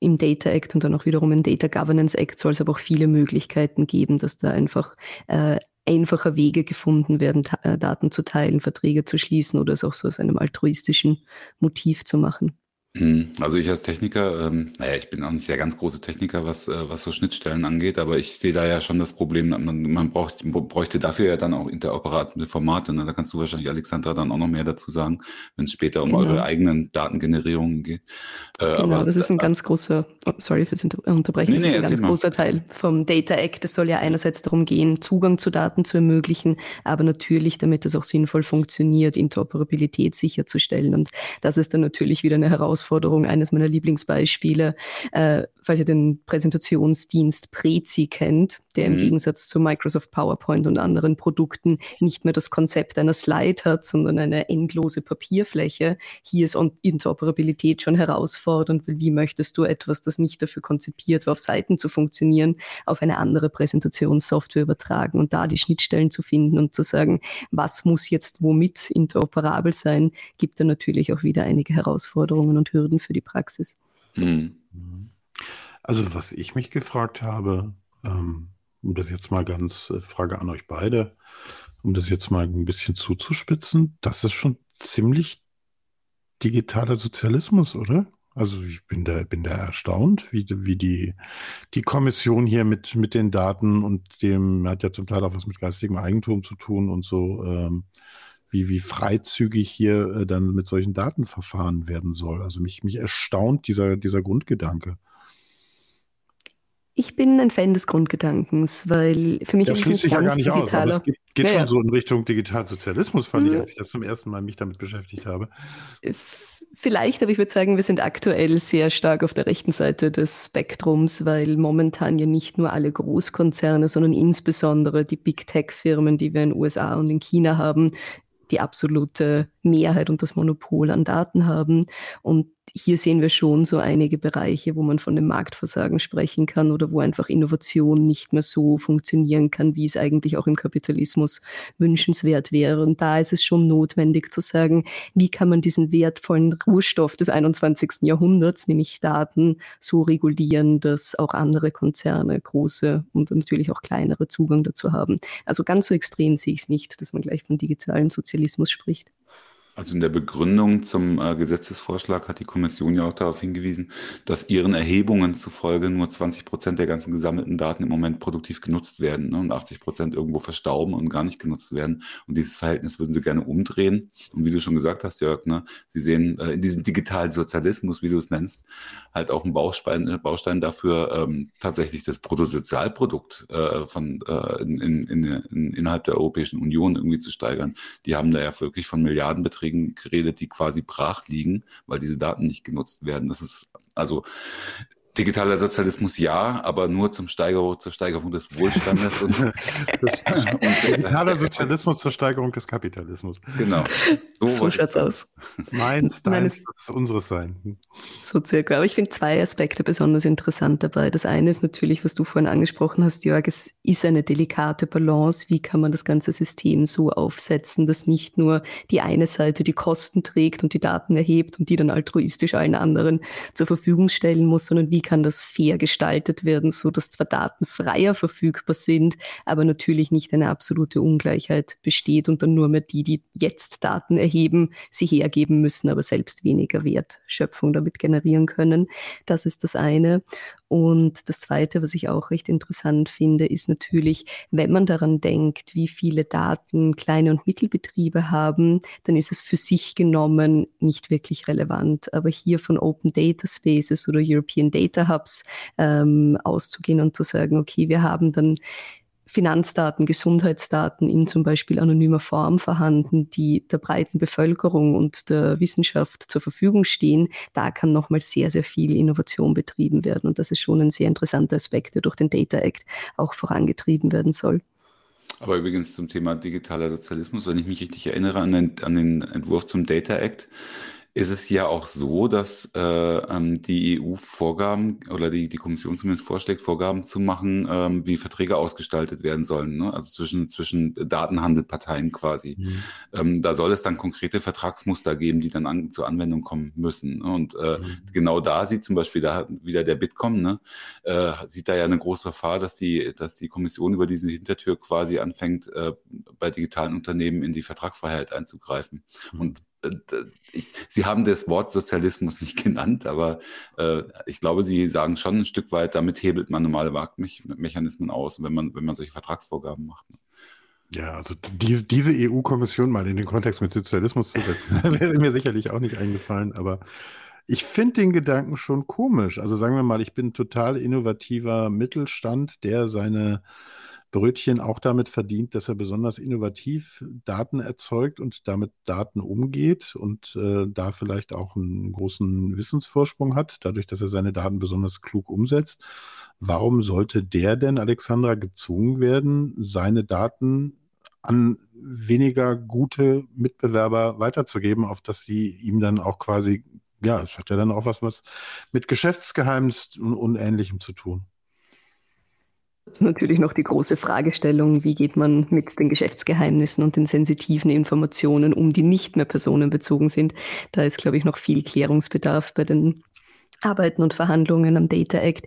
Im Data Act und dann auch wiederum im Data Governance Act soll es aber auch viele Möglichkeiten geben, dass da einfach äh, einfacher Wege gefunden werden, äh, Daten zu teilen, Verträge zu schließen oder es auch so aus einem altruistischen Motiv zu machen. Hm, also ich als Techniker, ähm, naja, ich bin auch nicht der ganz große Techniker, was, äh, was so Schnittstellen angeht, aber ich sehe da ja schon das Problem, man, man braucht, bräuchte dafür ja dann auch interoperable Formate. Ne? Da kannst du wahrscheinlich, Alexandra, dann auch noch mehr dazu sagen, wenn es später um genau. eure eigenen Datengenerierungen geht. Äh, genau, aber, das ist ein ganz großer, oh, sorry fürs Unterbrechen, nee, das nee, ist ein ganz großer Teil vom Data Act. Es soll ja einerseits darum gehen, Zugang zu Daten zu ermöglichen, aber natürlich, damit es auch sinnvoll funktioniert, Interoperabilität sicherzustellen. Und das ist dann natürlich wieder eine Herausforderung Herausforderung, eines meiner Lieblingsbeispiele. Äh, falls ihr den Präsentationsdienst Prezi kennt, der mhm. im Gegensatz zu Microsoft PowerPoint und anderen Produkten nicht mehr das Konzept einer Slide hat, sondern eine endlose Papierfläche. Hier ist Interoperabilität schon herausfordernd, weil wie möchtest du etwas, das nicht dafür konzipiert war, auf Seiten zu funktionieren, auf eine andere Präsentationssoftware übertragen und da die Schnittstellen zu finden und zu sagen, was muss jetzt womit interoperabel sein, gibt da natürlich auch wieder einige Herausforderungen und Hürden für die Praxis. Mhm. Also was ich mich gefragt habe, ähm, um das jetzt mal ganz, äh, Frage an euch beide, um das jetzt mal ein bisschen zuzuspitzen, das ist schon ziemlich digitaler Sozialismus, oder? Also ich bin da, bin da erstaunt, wie, wie die, die Kommission hier mit, mit den Daten und dem, hat ja zum Teil auch was mit geistigem Eigentum zu tun und so, ähm, wie, wie freizügig hier äh, dann mit solchen Daten verfahren werden soll. Also mich, mich erstaunt dieser, dieser Grundgedanke. Ich bin ein Fan des Grundgedankens, weil für mich das ist schließt sich ja gar nicht aus, aber es geht, geht naja. schon so in Richtung Digitalsozialismus, fand hm. ich, als ich das zum ersten Mal mich damit beschäftigt habe. Äh, vielleicht, aber ich würde sagen, wir sind aktuell sehr stark auf der rechten Seite des Spektrums, weil momentan ja nicht nur alle Großkonzerne, sondern insbesondere die Big Tech-Firmen, die wir in den USA und in China haben, die absolute Mehrheit und das Monopol an Daten haben. Und hier sehen wir schon so einige Bereiche, wo man von dem Marktversagen sprechen kann oder wo einfach Innovation nicht mehr so funktionieren kann, wie es eigentlich auch im Kapitalismus wünschenswert wäre. Und da ist es schon notwendig zu sagen, wie kann man diesen wertvollen Rohstoff des 21. Jahrhunderts, nämlich Daten, so regulieren, dass auch andere Konzerne, große und natürlich auch kleinere Zugang dazu haben. Also ganz so extrem sehe ich es nicht, dass man gleich von digitalen Sozialismus spricht. Also in der Begründung zum äh, Gesetzesvorschlag hat die Kommission ja auch darauf hingewiesen, dass ihren Erhebungen zufolge nur 20 Prozent der ganzen gesammelten Daten im Moment produktiv genutzt werden ne, und 80 Prozent irgendwo verstauben und gar nicht genutzt werden. Und dieses Verhältnis würden sie gerne umdrehen. Und wie du schon gesagt hast, Jörg, ne, sie sehen äh, in diesem digitalen Sozialismus, wie du es nennst, halt auch einen Baustein, Baustein dafür, ähm, tatsächlich das Bruttosozialprodukt äh, von, äh, in, in, in, innerhalb der Europäischen Union irgendwie zu steigern. Die haben da ja wirklich von Milliardenbeträgen Beiträgen geredet, die quasi brach liegen, weil diese Daten nicht genutzt werden. Das ist also Digitaler Sozialismus ja, aber nur zum Steigerung, zur Steigerung des Wohlstandes. Und, das, und digitaler Sozialismus zur Steigerung des Kapitalismus. Genau. So, so schaut's aus. Meins, deins, das unseres sein. So circa. Aber ich finde zwei Aspekte besonders interessant dabei. Das eine ist natürlich, was du vorhin angesprochen hast, Jörg, es ist eine delikate Balance. Wie kann man das ganze System so aufsetzen, dass nicht nur die eine Seite die Kosten trägt und die Daten erhebt und die dann altruistisch allen anderen zur Verfügung stellen muss, sondern wie kann das fair gestaltet werden, so dass zwar Daten freier verfügbar sind, aber natürlich nicht eine absolute Ungleichheit besteht und dann nur mehr die, die jetzt Daten erheben, sie hergeben müssen, aber selbst weniger Wertschöpfung damit generieren können. Das ist das eine. Und das Zweite, was ich auch recht interessant finde, ist natürlich, wenn man daran denkt, wie viele Daten kleine und Mittelbetriebe haben, dann ist es für sich genommen nicht wirklich relevant. Aber hier von Open Data Spaces oder European Data Hubs ähm, auszugehen und zu sagen, okay, wir haben dann Finanzdaten, Gesundheitsdaten in zum Beispiel anonymer Form vorhanden, die der breiten Bevölkerung und der Wissenschaft zur Verfügung stehen, da kann nochmal sehr, sehr viel Innovation betrieben werden. Und das ist schon ein sehr interessanter Aspekt, der durch den Data Act auch vorangetrieben werden soll. Aber übrigens zum Thema digitaler Sozialismus, wenn ich mich richtig erinnere an den, an den Entwurf zum Data Act, ist es ja auch so, dass äh, ähm, die EU Vorgaben oder die, die Kommission zumindest vorschlägt, Vorgaben zu machen, ähm, wie Verträge ausgestaltet werden sollen, ne? also zwischen, zwischen Datenhandelparteien quasi. Mhm. Ähm, da soll es dann konkrete Vertragsmuster geben, die dann an, zur Anwendung kommen müssen. Ne? Und äh, mhm. genau da sieht zum Beispiel da wieder der Bitkom, ne? äh, sieht da ja eine große Gefahr, dass die, dass die Kommission über diese Hintertür quasi anfängt, äh, bei digitalen Unternehmen in die Vertragsfreiheit einzugreifen. Mhm. Und ich, Sie haben das Wort Sozialismus nicht genannt, aber äh, ich glaube, Sie sagen schon ein Stück weit, damit hebelt man normale Marktmechanismen aus, wenn man, wenn man solche Vertragsvorgaben macht. Ne? Ja, also die, diese EU-Kommission mal in den Kontext mit Sozialismus zu setzen, wäre mir sicherlich auch nicht eingefallen, aber ich finde den Gedanken schon komisch. Also sagen wir mal, ich bin total innovativer Mittelstand, der seine Brötchen auch damit verdient, dass er besonders innovativ Daten erzeugt und damit Daten umgeht und äh, da vielleicht auch einen großen Wissensvorsprung hat, dadurch, dass er seine Daten besonders klug umsetzt. Warum sollte der denn, Alexandra, gezwungen werden, seine Daten an weniger gute Mitbewerber weiterzugeben, auf dass sie ihm dann auch quasi, ja, es hat ja dann auch was, mit Geschäftsgeheimnis und Ähnlichem zu tun. Natürlich noch die große Fragestellung, wie geht man mit den Geschäftsgeheimnissen und den sensitiven Informationen um, die nicht mehr personenbezogen sind. Da ist, glaube ich, noch viel Klärungsbedarf bei den Arbeiten und Verhandlungen am Data Act.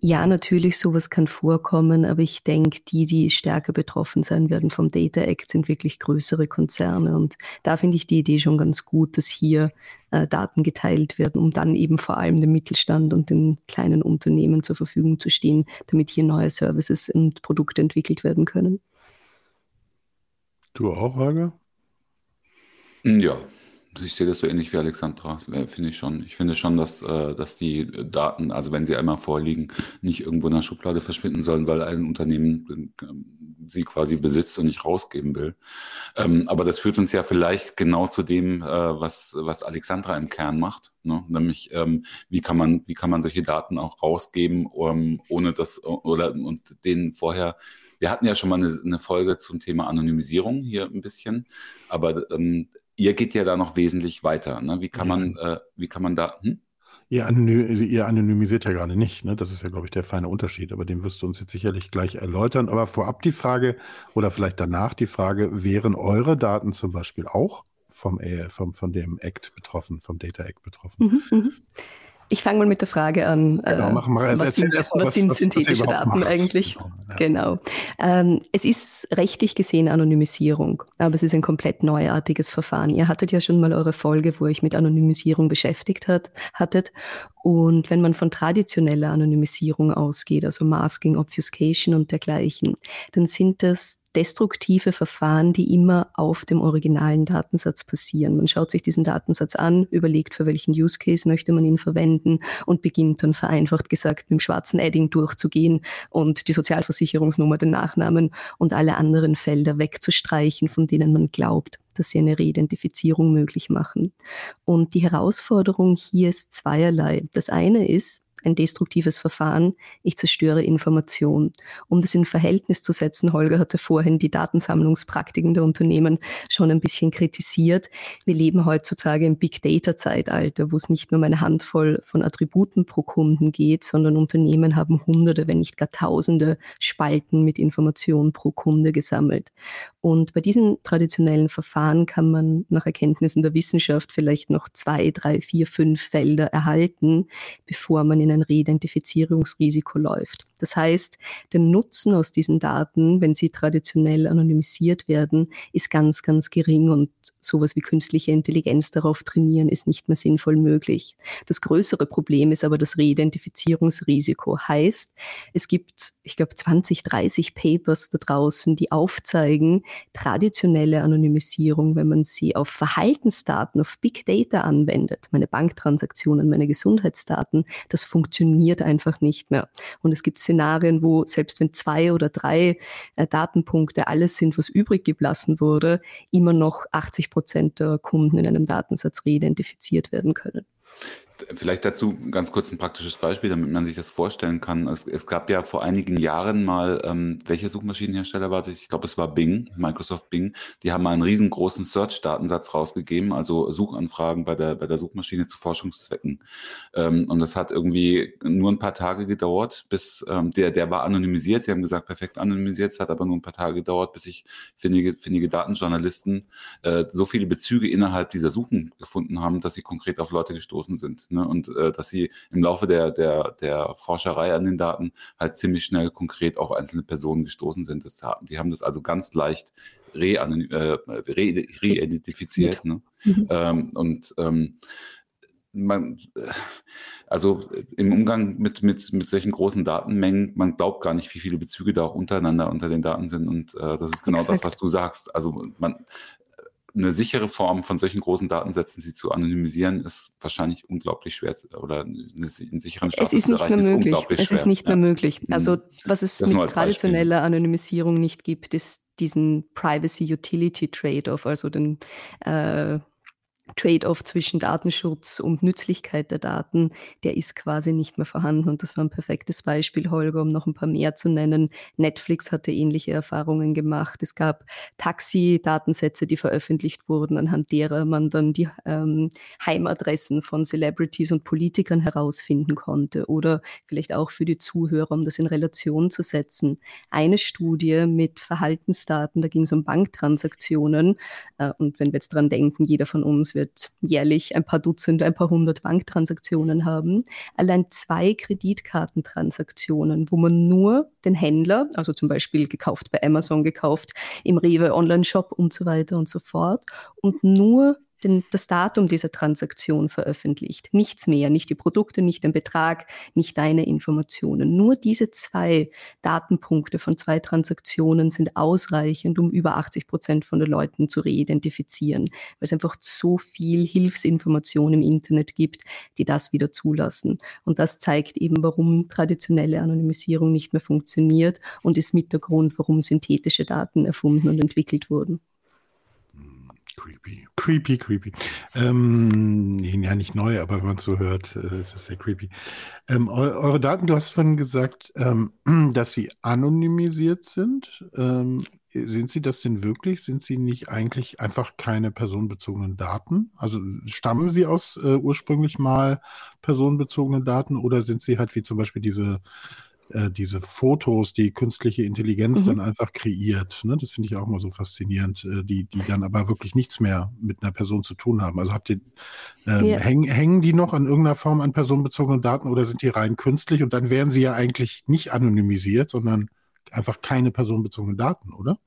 Ja, natürlich, sowas kann vorkommen, aber ich denke, die, die stärker betroffen sein werden vom Data Act, sind wirklich größere Konzerne. Und da finde ich die Idee schon ganz gut, dass hier äh, Daten geteilt werden, um dann eben vor allem dem Mittelstand und den kleinen Unternehmen zur Verfügung zu stehen, damit hier neue Services und Produkte entwickelt werden können. Du auch, Holger? Ja, ich sehe das so ähnlich wie Alexandra, finde ich schon. Ich finde schon, dass, äh, dass die Daten, also wenn sie einmal vorliegen, nicht irgendwo in der Schublade verschwinden sollen, weil ein Unternehmen äh, sie quasi besitzt und nicht rausgeben will. Ähm, aber das führt uns ja vielleicht genau zu dem, äh, was, was Alexandra im Kern macht. Ne? Nämlich, ähm, wie kann man, wie kann man solche Daten auch rausgeben, um, ohne das, oder, und denen vorher wir hatten ja schon mal eine, eine, Folge zum Thema Anonymisierung hier ein bisschen, aber ähm, ihr geht ja da noch wesentlich weiter. Ne? Wie kann man, äh, wie kann man da? Hm? Ihr, anony ihr, anonymisiert ja gerade nicht, ne? Das ist ja, glaube ich, der feine Unterschied, aber den wirst du uns jetzt sicherlich gleich erläutern. Aber vorab die Frage oder vielleicht danach die Frage, wären eure Daten zum Beispiel auch vom, vom von dem Act betroffen, vom Data Act betroffen? Mhm, mh. Ich fange mal mit der Frage an. Genau, machen wir. Also was, sind, was, was, sind synthetische was Daten macht. eigentlich? Genau. Ja. genau. Ähm, es ist rechtlich gesehen Anonymisierung, aber es ist ein komplett neuartiges Verfahren. Ihr hattet ja schon mal eure Folge, wo euch mit Anonymisierung beschäftigt hat, hattet. Und wenn man von traditioneller Anonymisierung ausgeht, also Masking, Obfuscation und dergleichen, dann sind das destruktive Verfahren, die immer auf dem originalen Datensatz passieren. Man schaut sich diesen Datensatz an, überlegt, für welchen Use Case möchte man ihn verwenden und beginnt dann vereinfacht gesagt mit dem schwarzen Edding durchzugehen und die Sozialversicherungsnummer, den Nachnamen und alle anderen Felder wegzustreichen, von denen man glaubt, dass sie eine Reidentifizierung möglich machen. Und die Herausforderung hier ist zweierlei. Das eine ist, ein destruktives Verfahren, ich zerstöre Information. Um das in Verhältnis zu setzen, Holger hatte vorhin die Datensammlungspraktiken der Unternehmen schon ein bisschen kritisiert. Wir leben heutzutage im Big Data Zeitalter, wo es nicht nur um eine Handvoll von Attributen pro Kunden geht, sondern Unternehmen haben hunderte, wenn nicht gar tausende Spalten mit Informationen pro Kunde gesammelt. Und bei diesen traditionellen Verfahren kann man nach Erkenntnissen der Wissenschaft vielleicht noch zwei, drei, vier, fünf Felder erhalten, bevor man in ein Reidentifizierungsrisiko läuft. Das heißt, der Nutzen aus diesen Daten, wenn sie traditionell anonymisiert werden, ist ganz, ganz gering und sowas wie künstliche Intelligenz darauf trainieren, ist nicht mehr sinnvoll möglich. Das größere Problem ist aber das Reidentifizierungsrisiko. Heißt, es gibt, ich glaube, 20, 30 Papers da draußen, die aufzeigen, traditionelle Anonymisierung, wenn man sie auf Verhaltensdaten, auf Big Data anwendet, meine Banktransaktionen, meine Gesundheitsdaten, das funktioniert einfach nicht mehr. Und es gibt Szenarien, wo selbst wenn zwei oder drei äh, Datenpunkte alles sind, was übrig geblassen wurde, immer noch 80 Prozent der Kunden in einem Datensatz reidentifiziert werden können. Vielleicht dazu ganz kurz ein praktisches Beispiel, damit man sich das vorstellen kann. Es, es gab ja vor einigen Jahren mal, ähm, welcher Suchmaschinenhersteller war das? Ich glaube, es war Bing, Microsoft Bing. Die haben mal einen riesengroßen Search-Datensatz rausgegeben, also Suchanfragen bei der, bei der Suchmaschine zu Forschungszwecken. Ähm, und das hat irgendwie nur ein paar Tage gedauert, bis ähm, der, der war anonymisiert. Sie haben gesagt, perfekt anonymisiert. Es hat aber nur ein paar Tage gedauert, bis sich findige, findige Datenjournalisten äh, so viele Bezüge innerhalb dieser Suchen gefunden haben, dass sie konkret auf Leute gestoßen sind. Ne? Und äh, dass sie im Laufe der, der, der Forscherei an den Daten halt ziemlich schnell konkret auf einzelne Personen gestoßen sind. Das, die haben das also ganz leicht re-identifiziert. Re, re ne? mhm. ähm, und ähm, man, äh, also im Umgang mit, mit, mit solchen großen Datenmengen, man glaubt gar nicht, wie viele Bezüge da auch untereinander unter den Daten sind. Und äh, das ist genau Exakt. das, was du sagst. Also man, eine sichere Form von solchen großen Datensätzen, sie zu anonymisieren, ist wahrscheinlich unglaublich schwer oder einen sicheren Status es ist nicht mehr möglich. Es ist nicht ja. mehr möglich. Also was es das mit traditioneller Beispiel. Anonymisierung nicht gibt, ist diesen Privacy Utility Trade-off, also den äh, Trade-off zwischen Datenschutz und Nützlichkeit der Daten, der ist quasi nicht mehr vorhanden. Und das war ein perfektes Beispiel, Holger, um noch ein paar mehr zu nennen. Netflix hatte ähnliche Erfahrungen gemacht. Es gab Taxi-Datensätze, die veröffentlicht wurden, anhand derer man dann die ähm, Heimadressen von Celebrities und Politikern herausfinden konnte. Oder vielleicht auch für die Zuhörer, um das in Relation zu setzen. Eine Studie mit Verhaltensdaten, da ging es um Banktransaktionen. Äh, und wenn wir jetzt dran denken, jeder von uns wird jährlich ein paar Dutzend, ein paar hundert Banktransaktionen haben. Allein zwei Kreditkartentransaktionen, wo man nur den Händler, also zum Beispiel gekauft bei Amazon, gekauft im Rewe Online-Shop und so weiter und so fort, und nur den, das Datum dieser Transaktion veröffentlicht. Nichts mehr, nicht die Produkte, nicht den Betrag, nicht deine Informationen. Nur diese zwei Datenpunkte von zwei Transaktionen sind ausreichend, um über 80 Prozent von den Leuten zu reidentifizieren, weil es einfach so viel Hilfsinformation im Internet gibt, die das wieder zulassen. Und das zeigt eben, warum traditionelle Anonymisierung nicht mehr funktioniert und ist mit der Grund, warum synthetische Daten erfunden und entwickelt wurden. Creepy. Creepy, creepy. Ähm, ja, nicht neu, aber wenn man so hört, äh, ist das sehr creepy. Ähm, eu eure Daten, du hast vorhin gesagt, ähm, dass sie anonymisiert sind. Ähm, sind sie das denn wirklich? Sind sie nicht eigentlich einfach keine personenbezogenen Daten? Also stammen sie aus äh, ursprünglich mal personenbezogenen Daten oder sind sie halt wie zum Beispiel diese äh, diese Fotos, die künstliche Intelligenz mhm. dann einfach kreiert. Ne? Das finde ich auch mal so faszinierend, äh, die, die dann aber wirklich nichts mehr mit einer Person zu tun haben. Also habt ihr, ähm, ja. häng, hängen die noch an irgendeiner Form an personenbezogenen Daten oder sind die rein künstlich? Und dann wären sie ja eigentlich nicht anonymisiert, sondern einfach keine personenbezogenen Daten, oder?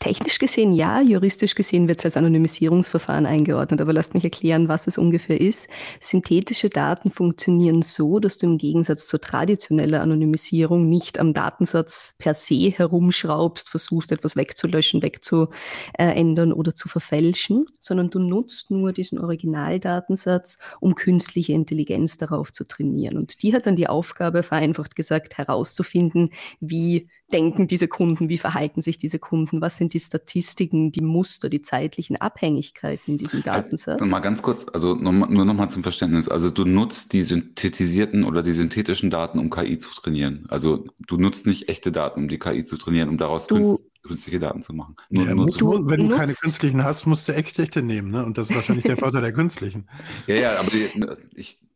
Technisch gesehen ja, juristisch gesehen wird es als Anonymisierungsverfahren eingeordnet, aber lasst mich erklären, was es ungefähr ist. Synthetische Daten funktionieren so, dass du im Gegensatz zur traditionellen Anonymisierung nicht am Datensatz per se herumschraubst, versuchst etwas wegzulöschen, wegzuändern oder zu verfälschen, sondern du nutzt nur diesen Originaldatensatz, um künstliche Intelligenz darauf zu trainieren. Und die hat dann die Aufgabe, vereinfacht gesagt, herauszufinden, wie denken diese Kunden, wie verhalten sich diese Kunden, was sind die Statistiken, die Muster, die zeitlichen Abhängigkeiten in diesem Datensatz? Mal ganz kurz, also nur noch mal zum Verständnis. Also du nutzt die synthetisierten oder die synthetischen Daten, um KI zu trainieren. Also du nutzt nicht echte Daten, um die KI zu trainieren, um daraus du, künstliche Daten zu machen. Nur, ja, nur du, wenn du keine künstlichen hast, musst du echt echte nehmen, ne? Und das ist wahrscheinlich der Vorteil der künstlichen. Ja, ja, aber die, ich, nur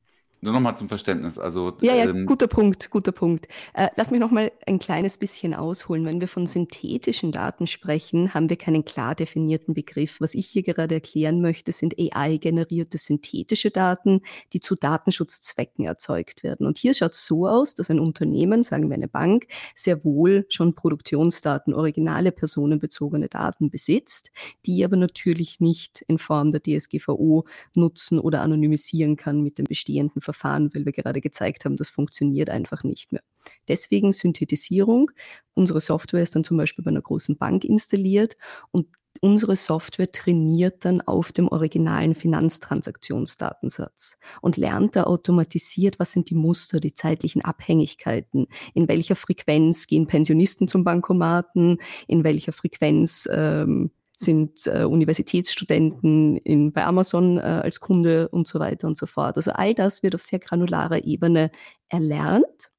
nochmal zum Verständnis. Also, ja, ja, ähm, guter Punkt, guter Punkt. Äh, lass mich nochmal ein kleines bisschen ausholen. Wenn wir von synthetischen Daten sprechen, haben wir keinen klar definierten Begriff. Was ich hier gerade erklären möchte, sind AI-generierte synthetische Daten, die zu Datenschutzzwecken erzeugt werden. Und hier schaut es so aus, dass ein Unternehmen, sagen wir eine Bank, sehr wohl schon Produktionsdaten, originale personenbezogene Daten besitzt, die aber natürlich nicht in Form der DSGVO nutzen oder anonymisieren kann mit den bestehenden Verfahren. Verfahren, weil wir gerade gezeigt haben, das funktioniert einfach nicht mehr. Deswegen Synthetisierung. Unsere Software ist dann zum Beispiel bei einer großen Bank installiert und unsere Software trainiert dann auf dem originalen Finanztransaktionsdatensatz und lernt da automatisiert, was sind die Muster, die zeitlichen Abhängigkeiten, in welcher Frequenz gehen Pensionisten zum Bankomaten, in welcher Frequenz ähm, sind äh, Universitätsstudenten in, bei Amazon äh, als Kunde und so weiter und so fort. Also all das wird auf sehr granularer Ebene erlernt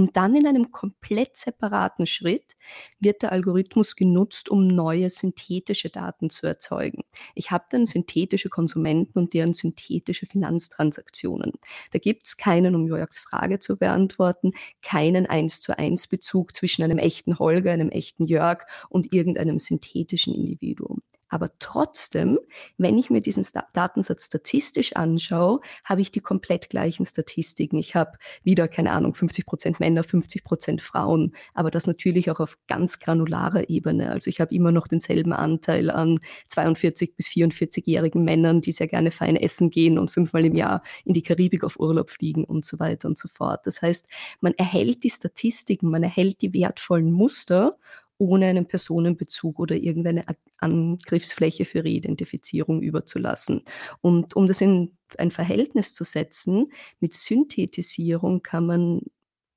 und dann in einem komplett separaten Schritt wird der Algorithmus genutzt, um neue synthetische Daten zu erzeugen. Ich habe dann synthetische Konsumenten und deren synthetische Finanztransaktionen. Da gibt es keinen, um Jojaks Frage zu beantworten, keinen eins zu eins Bezug zwischen einem echten Holger, einem echten Jörg und irgendeinem synthetischen Individuum. Aber trotzdem, wenn ich mir diesen Datensatz statistisch anschaue, habe ich die komplett gleichen Statistiken. Ich habe wieder, keine Ahnung, 50 Prozent Männer, 50 Prozent Frauen, aber das natürlich auch auf ganz granularer Ebene. Also ich habe immer noch denselben Anteil an 42 bis 44-jährigen Männern, die sehr gerne fein essen gehen und fünfmal im Jahr in die Karibik auf Urlaub fliegen und so weiter und so fort. Das heißt, man erhält die Statistiken, man erhält die wertvollen Muster ohne einen Personenbezug oder irgendeine Angriffsfläche für Reidentifizierung überzulassen. Und um das in ein Verhältnis zu setzen, mit Synthetisierung kann man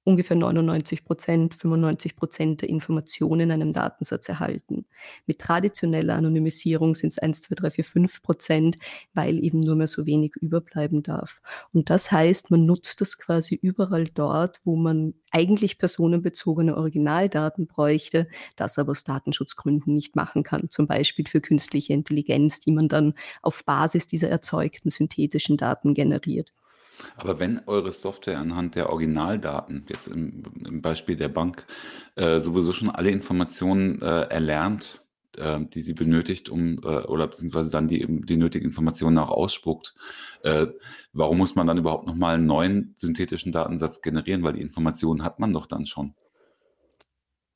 ungefähr 99 Prozent, 95 Prozent der Informationen in einem Datensatz erhalten. Mit traditioneller Anonymisierung sind es 1, 2, 3, 4, 5 Prozent, weil eben nur mehr so wenig überbleiben darf. Und das heißt, man nutzt das quasi überall dort, wo man eigentlich personenbezogene Originaldaten bräuchte, das aber aus Datenschutzgründen nicht machen kann. Zum Beispiel für künstliche Intelligenz, die man dann auf Basis dieser erzeugten synthetischen Daten generiert. Aber wenn eure Software anhand der Originaldaten, jetzt im, im Beispiel der Bank, äh, sowieso schon alle Informationen äh, erlernt, äh, die sie benötigt, um äh, oder beziehungsweise dann die, die nötigen Informationen auch ausspuckt, äh, warum muss man dann überhaupt nochmal einen neuen synthetischen Datensatz generieren? Weil die Informationen hat man doch dann schon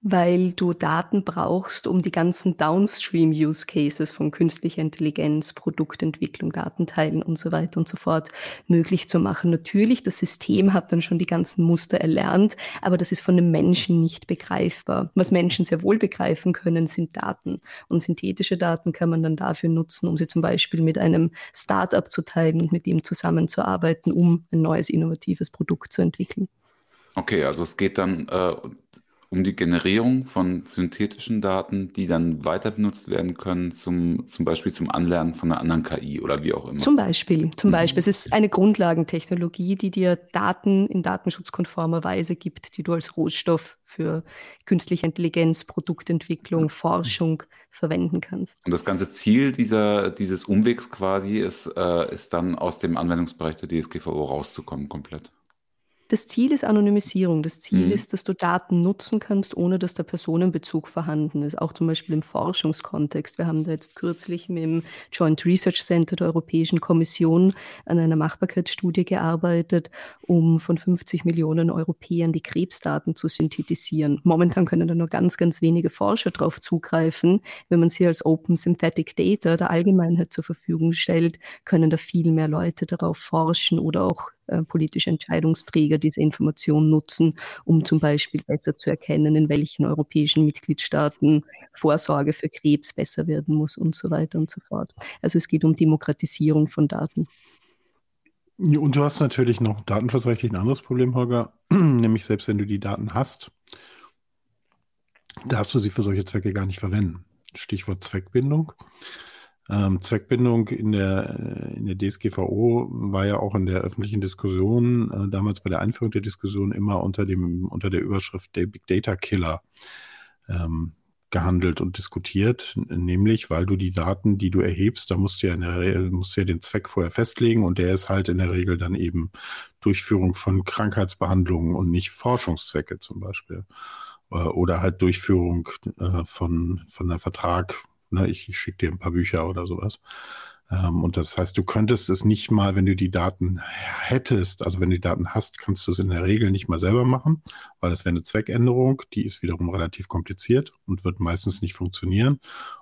weil du Daten brauchst, um die ganzen Downstream-Use-Cases von künstlicher Intelligenz, Produktentwicklung, Datenteilen und so weiter und so fort möglich zu machen. Natürlich, das System hat dann schon die ganzen Muster erlernt, aber das ist von den Menschen nicht begreifbar. Was Menschen sehr wohl begreifen können, sind Daten. Und synthetische Daten kann man dann dafür nutzen, um sie zum Beispiel mit einem Startup zu teilen und mit ihm zusammenzuarbeiten, um ein neues innovatives Produkt zu entwickeln. Okay, also es geht dann äh, um die Generierung von synthetischen Daten, die dann weiter benutzt werden können, zum, zum Beispiel zum Anlernen von einer anderen KI oder wie auch immer. Zum Beispiel, zum mhm. Beispiel. Es ist eine Grundlagentechnologie, die dir Daten in datenschutzkonformer Weise gibt, die du als Rohstoff für künstliche Intelligenz, Produktentwicklung, Forschung verwenden kannst. Und das ganze Ziel dieser, dieses Umwegs quasi ist, äh, ist dann aus dem Anwendungsbereich der DSGVO rauszukommen komplett. Das Ziel ist Anonymisierung. Das Ziel mhm. ist, dass du Daten nutzen kannst, ohne dass der Personenbezug vorhanden ist. Auch zum Beispiel im Forschungskontext. Wir haben da jetzt kürzlich mit dem Joint Research Center der Europäischen Kommission an einer Machbarkeitsstudie gearbeitet, um von 50 Millionen Europäern die Krebsdaten zu synthetisieren. Momentan können da nur ganz, ganz wenige Forscher darauf zugreifen. Wenn man sie als Open Synthetic Data der Allgemeinheit zur Verfügung stellt, können da viel mehr Leute darauf forschen oder auch äh, politische Entscheidungsträger diese Information nutzen, um zum Beispiel besser zu erkennen, in welchen europäischen Mitgliedstaaten Vorsorge für Krebs besser werden muss und so weiter und so fort. Also es geht um Demokratisierung von Daten. Und du hast natürlich noch datenschutzrechtlich ein anderes Problem, Holger, nämlich selbst wenn du die Daten hast, darfst du sie für solche Zwecke gar nicht verwenden. Stichwort Zweckbindung. Ähm, Zweckbindung in der, äh, in der DSGVO war ja auch in der öffentlichen Diskussion, äh, damals bei der Einführung der Diskussion immer unter dem, unter der Überschrift der Big Data Killer ähm, gehandelt und diskutiert, nämlich weil du die Daten, die du erhebst, da musst du ja in der Regel, musst du ja den Zweck vorher festlegen und der ist halt in der Regel dann eben Durchführung von Krankheitsbehandlungen und nicht Forschungszwecke zum Beispiel. Äh, oder halt Durchführung äh, von, von einem Vertrag Ne, ich, ich schicke dir ein paar Bücher oder sowas. Ähm, und das heißt, du könntest es nicht mal, wenn du die Daten hättest, also wenn du die Daten hast, kannst du es in der Regel nicht mal selber machen, weil das wäre eine Zweckänderung, die ist wiederum relativ kompliziert und wird meistens nicht funktionieren.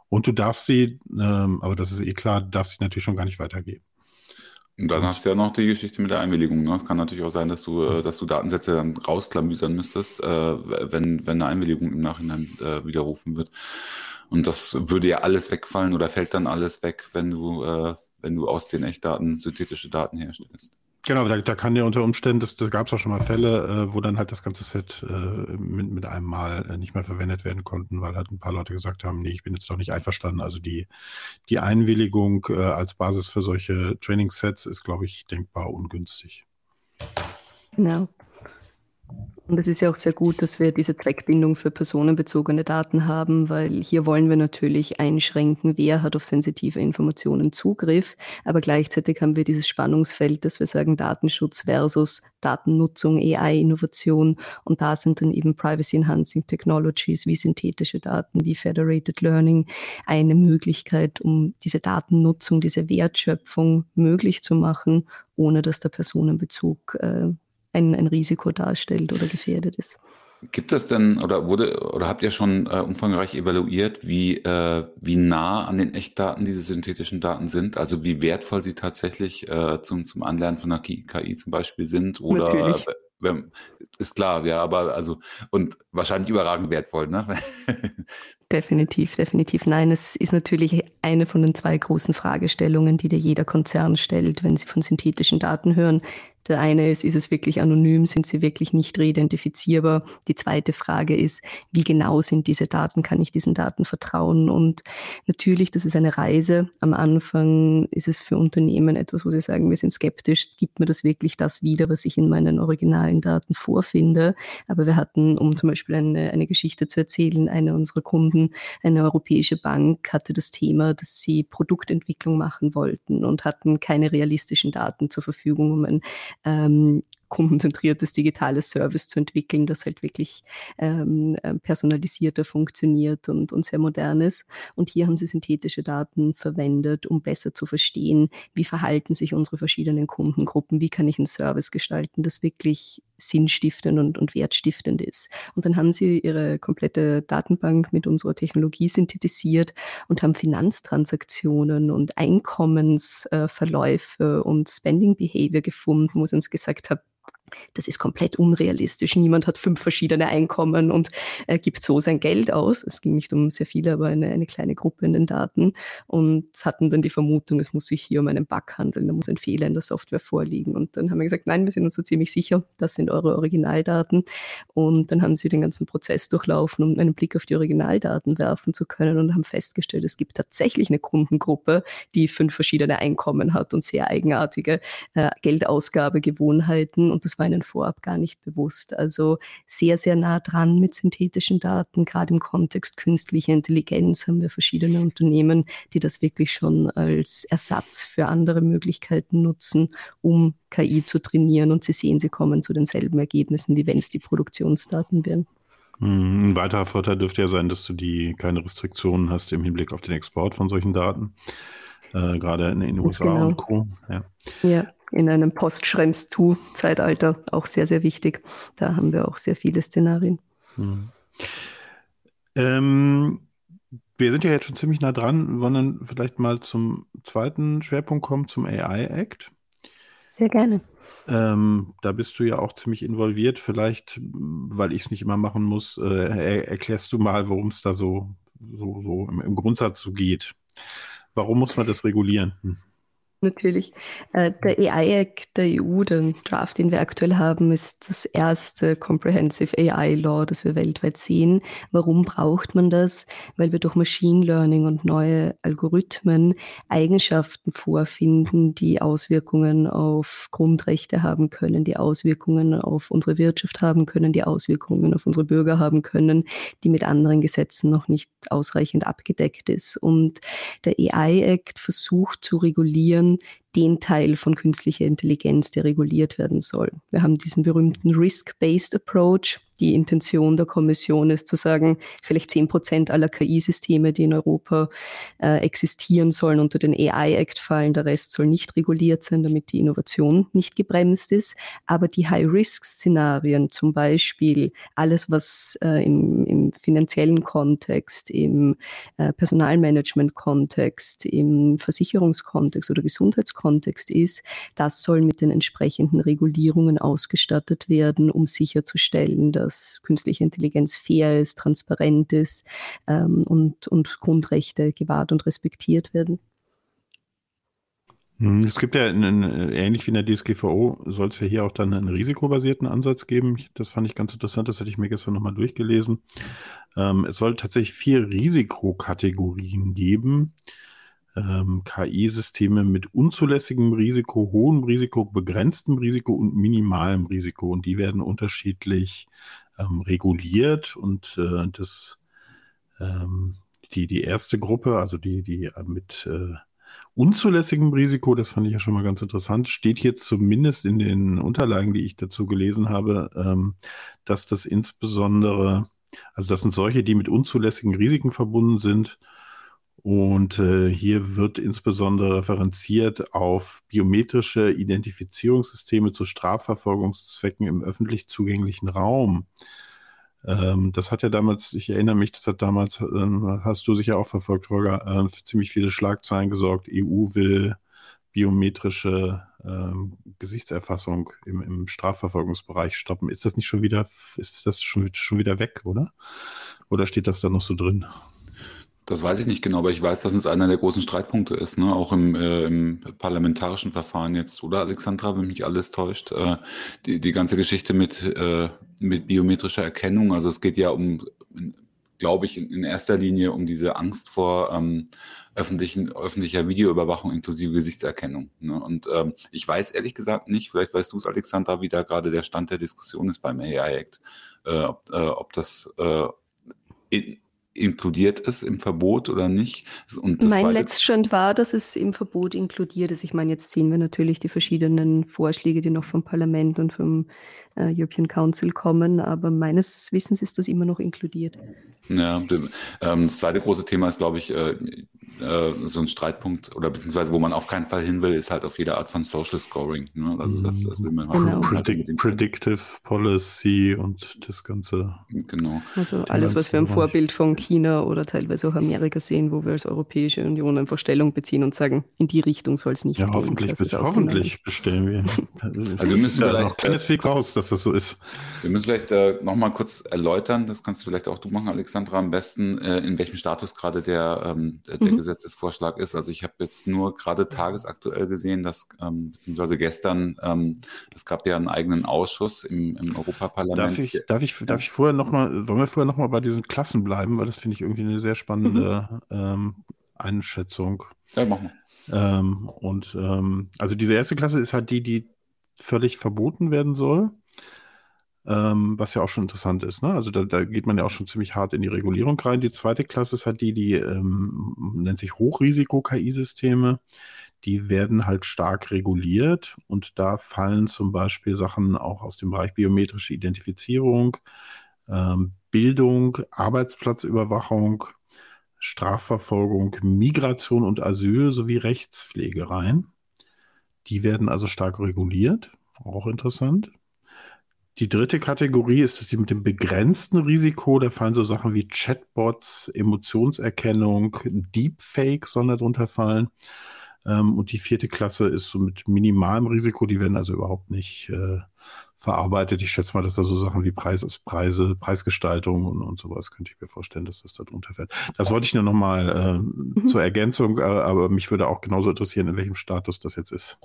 Und du darfst sie, ähm, aber das ist eh klar, darfst sie natürlich schon gar nicht weitergeben. Und dann hast du ja noch die Geschichte mit der Einwilligung. Ne? Es kann natürlich auch sein, dass du, äh, dass du Datensätze dann rausklamüsern müsstest, äh, wenn, wenn eine Einwilligung im Nachhinein äh, widerrufen wird. Und das würde ja alles wegfallen oder fällt dann alles weg, wenn du, äh, wenn du aus den Echtdaten synthetische Daten herstellst. Genau, da, da kann ja unter Umständen, das, da gab es auch schon mal Fälle, äh, wo dann halt das ganze Set äh, mit, mit einem Mal äh, nicht mehr verwendet werden konnten, weil halt ein paar Leute gesagt haben, nee, ich bin jetzt doch nicht einverstanden. Also die, die Einwilligung äh, als Basis für solche Training-Sets ist, glaube ich, denkbar ungünstig. Genau. Und es ist ja auch sehr gut, dass wir diese Zweckbindung für personenbezogene Daten haben, weil hier wollen wir natürlich einschränken, wer hat auf sensitive Informationen Zugriff. Aber gleichzeitig haben wir dieses Spannungsfeld, dass wir sagen Datenschutz versus Datennutzung, AI-Innovation. Und da sind dann eben Privacy-Enhancing Technologies wie synthetische Daten, wie Federated Learning eine Möglichkeit, um diese Datennutzung, diese Wertschöpfung möglich zu machen, ohne dass der Personenbezug äh, ein, ein Risiko darstellt oder gefährdet ist. Gibt es denn oder wurde oder habt ihr schon äh, umfangreich evaluiert, wie, äh, wie nah an den Echtdaten diese synthetischen Daten sind? Also wie wertvoll sie tatsächlich äh, zum, zum Anlernen von einer KI zum Beispiel sind? Oder Natürlich. ist klar, ja, aber also und wahrscheinlich überragend wertvoll, ne? Definitiv, definitiv. Nein, es ist natürlich eine von den zwei großen Fragestellungen, die dir jeder Konzern stellt, wenn sie von synthetischen Daten hören. Der eine ist, ist es wirklich anonym? Sind sie wirklich nicht reidentifizierbar? Die zweite Frage ist, wie genau sind diese Daten? Kann ich diesen Daten vertrauen? Und natürlich, das ist eine Reise. Am Anfang ist es für Unternehmen etwas, wo sie sagen, wir sind skeptisch. Gibt mir das wirklich das wieder, was ich in meinen originalen Daten vorfinde? Aber wir hatten, um zum Beispiel eine, eine Geschichte zu erzählen, eine unserer Kunden, eine europäische Bank, hatte das Thema, dass sie Produktentwicklung machen wollten und hatten keine realistischen Daten zur Verfügung, um ein ähm, kundenzentriertes digitales Service zu entwickeln, das halt wirklich ähm, äh, personalisierter funktioniert und, und sehr modern ist. Und hier haben sie synthetische Daten verwendet, um besser zu verstehen, wie verhalten sich unsere verschiedenen Kundengruppen, wie kann ich einen Service gestalten, das wirklich sinnstiftend und, und wertstiftend ist. Und dann haben sie ihre komplette Datenbank mit unserer Technologie synthetisiert und haben Finanztransaktionen und Einkommensverläufe und Spending Behavior gefunden, wo sie uns gesagt haben, das ist komplett unrealistisch. Niemand hat fünf verschiedene Einkommen und äh, gibt so sein Geld aus. Es ging nicht um sehr viele, aber eine, eine kleine Gruppe in den Daten und hatten dann die Vermutung, es muss sich hier um einen Bug handeln, da muss ein Fehler in der Software vorliegen. Und dann haben wir gesagt, nein, wir sind uns so ziemlich sicher, das sind eure Originaldaten. Und dann haben sie den ganzen Prozess durchlaufen, um einen Blick auf die Originaldaten werfen zu können und haben festgestellt, es gibt tatsächlich eine Kundengruppe, die fünf verschiedene Einkommen hat und sehr eigenartige äh, Geldausgabegewohnheiten. Und das war ihnen vorab gar nicht bewusst. Also sehr, sehr nah dran mit synthetischen Daten. Gerade im Kontext künstlicher Intelligenz haben wir verschiedene Unternehmen, die das wirklich schon als Ersatz für andere Möglichkeiten nutzen, um KI zu trainieren. Und sie sehen, sie kommen zu denselben Ergebnissen, wie wenn es die Produktionsdaten wären. Hm, ein weiterer Vorteil dürfte ja sein, dass du die keine Restriktionen hast im Hinblick auf den Export von solchen Daten, äh, gerade in den USA genau. und Co. Ja. ja in einem Post-Schrems-2-Zeitalter auch sehr, sehr wichtig. Da haben wir auch sehr viele Szenarien. Hm. Ähm, wir sind ja jetzt schon ziemlich nah dran. Wollen dann vielleicht mal zum zweiten Schwerpunkt kommen, zum AI Act? Sehr gerne. Ähm, da bist du ja auch ziemlich involviert. Vielleicht, weil ich es nicht immer machen muss, äh, erklärst du mal, worum es da so, so, so im, im, Grundsatz so geht. Warum muss man das regulieren? Hm natürlich. Äh, der AI-Act der EU, den Draft, den wir aktuell haben, ist das erste Comprehensive AI-Law, das wir weltweit sehen. Warum braucht man das? Weil wir durch Machine Learning und neue Algorithmen Eigenschaften vorfinden, die Auswirkungen auf Grundrechte haben können, die Auswirkungen auf unsere Wirtschaft haben können, die Auswirkungen auf unsere Bürger haben können, die mit anderen Gesetzen noch nicht ausreichend abgedeckt ist. Und der AI-Act versucht zu regulieren, den Teil von künstlicher Intelligenz, der reguliert werden soll. Wir haben diesen berühmten Risk-Based Approach, die Intention der Kommission ist zu sagen, vielleicht zehn Prozent aller KI-Systeme, die in Europa äh, existieren sollen, unter den AI-Act fallen. Der Rest soll nicht reguliert sein, damit die Innovation nicht gebremst ist. Aber die High-Risk-Szenarien, zum Beispiel alles, was äh, im, im, finanziellen Kontext, im äh, Personalmanagement-Kontext, im Versicherungskontext oder Gesundheitskontext ist, das soll mit den entsprechenden Regulierungen ausgestattet werden, um sicherzustellen, dass dass künstliche Intelligenz fair ist, transparent ist ähm, und, und Grundrechte gewahrt und respektiert werden. Hm, es gibt ja, einen, ähnlich wie in der DSGVO, soll es ja hier auch dann einen risikobasierten Ansatz geben. Das fand ich ganz interessant, das hatte ich mir gestern nochmal durchgelesen. Ähm, es soll tatsächlich vier Risikokategorien geben ähm, KI-Systeme mit unzulässigem Risiko, hohem Risiko, begrenztem Risiko und minimalem Risiko. Und die werden unterschiedlich ähm, reguliert. Und äh, das, ähm, die, die erste Gruppe, also die, die äh, mit äh, unzulässigem Risiko, das fand ich ja schon mal ganz interessant, steht hier zumindest in den Unterlagen, die ich dazu gelesen habe, ähm, dass das insbesondere, also das sind solche, die mit unzulässigen Risiken verbunden sind und äh, hier wird insbesondere referenziert auf biometrische Identifizierungssysteme zu Strafverfolgungszwecken im öffentlich zugänglichen Raum. Ähm, das hat ja damals, ich erinnere mich, das hat damals, äh, hast du sicher auch verfolgt, Holger, äh, für ziemlich viele Schlagzeilen gesorgt. EU will biometrische ähm, Gesichtserfassung im, im, Strafverfolgungsbereich stoppen. Ist das nicht schon wieder, ist das schon, schon wieder weg, oder? Oder steht das da noch so drin? Das weiß ich nicht genau, aber ich weiß, dass es einer der großen Streitpunkte ist, ne? auch im, äh, im parlamentarischen Verfahren jetzt, oder Alexandra, wenn mich alles täuscht, äh, die, die ganze Geschichte mit, äh, mit biometrischer Erkennung. Also es geht ja um, glaube ich, in, in, erster Linie um diese Angst vor ähm, öffentlichen, öffentlicher Videoüberwachung inklusive Gesichtserkennung. Ne? Und ähm, ich weiß ehrlich gesagt nicht, vielleicht weißt du es, Alexandra, wie da gerade der Stand der Diskussion ist beim AI Act, äh, ob, äh, ob das äh, in, inkludiert ist im Verbot oder nicht. mein Letztstand war, dass es im Verbot inkludiert ist. Ich meine, jetzt sehen wir natürlich die verschiedenen Vorschläge, die noch vom Parlament und vom äh, European Council kommen, aber meines Wissens ist das immer noch inkludiert. Ja, ähm, das zweite große Thema ist, glaube ich, äh, äh, so ein Streitpunkt oder beziehungsweise wo man auf keinen Fall hin will, ist halt auf jede Art von Social Scoring. Ne? Also das, das will man genau. halt Predict, Predictive Policy und das Ganze. Genau. Also alles, was wir im Vorbild von China oder teilweise auch Amerika sehen, wo wir als Europäische Union einfach Stellung beziehen und sagen, in die Richtung soll es nicht ja, gehen. Hoffentlich, hoffentlich bestellen wir. also wir müssen ja noch keineswegs aus, dass das so ist. Wir müssen vielleicht äh, nochmal kurz erläutern, das kannst du vielleicht auch du machen, Alexandra, am besten, äh, in welchem Status gerade der, ähm, der, mhm. Gesetzesvorschlag ist. Also ich habe jetzt nur gerade tagesaktuell gesehen, dass, ähm, beziehungsweise gestern, ähm, es gab ja einen eigenen Ausschuss im, im Europaparlament. Darf ich, darf ich, darf ich vorher nochmal, wollen wir vorher nochmal bei diesen Klassen bleiben, weil das finde ich irgendwie eine sehr spannende mhm. ähm, Einschätzung. Ja, machen wir. Ähm, und ähm, also diese erste Klasse ist halt die, die völlig verboten werden soll ähm, was ja auch schon interessant ist. Ne? Also da, da, geht man ja auch schon ziemlich hart in die Regulierung rein. Die zweite Klasse ist halt die, die ähm, nennt sich Hochrisiko-KI-Systeme. Die werden halt stark reguliert und da fallen zum Beispiel Sachen auch aus dem Bereich biometrische Identifizierung, ähm, Bildung, Arbeitsplatzüberwachung, Strafverfolgung, Migration und Asyl sowie Rechtspflege rein. Die werden also stark reguliert, auch interessant. Die dritte Kategorie ist das die mit dem begrenzten Risiko. Da fallen so Sachen wie Chatbots, Emotionserkennung, Deepfake sollen darunter fallen. Ähm, und die vierte Klasse ist so mit minimalem Risiko. Die werden also überhaupt nicht äh, verarbeitet. Ich schätze mal, dass da so Sachen wie Preis, Preise, Preisgestaltung und, und sowas könnte ich mir vorstellen, dass das da drunter fällt. Das wollte ich nur nochmal äh, mhm. zur Ergänzung, äh, aber mich würde auch genauso interessieren, in welchem Status das jetzt ist.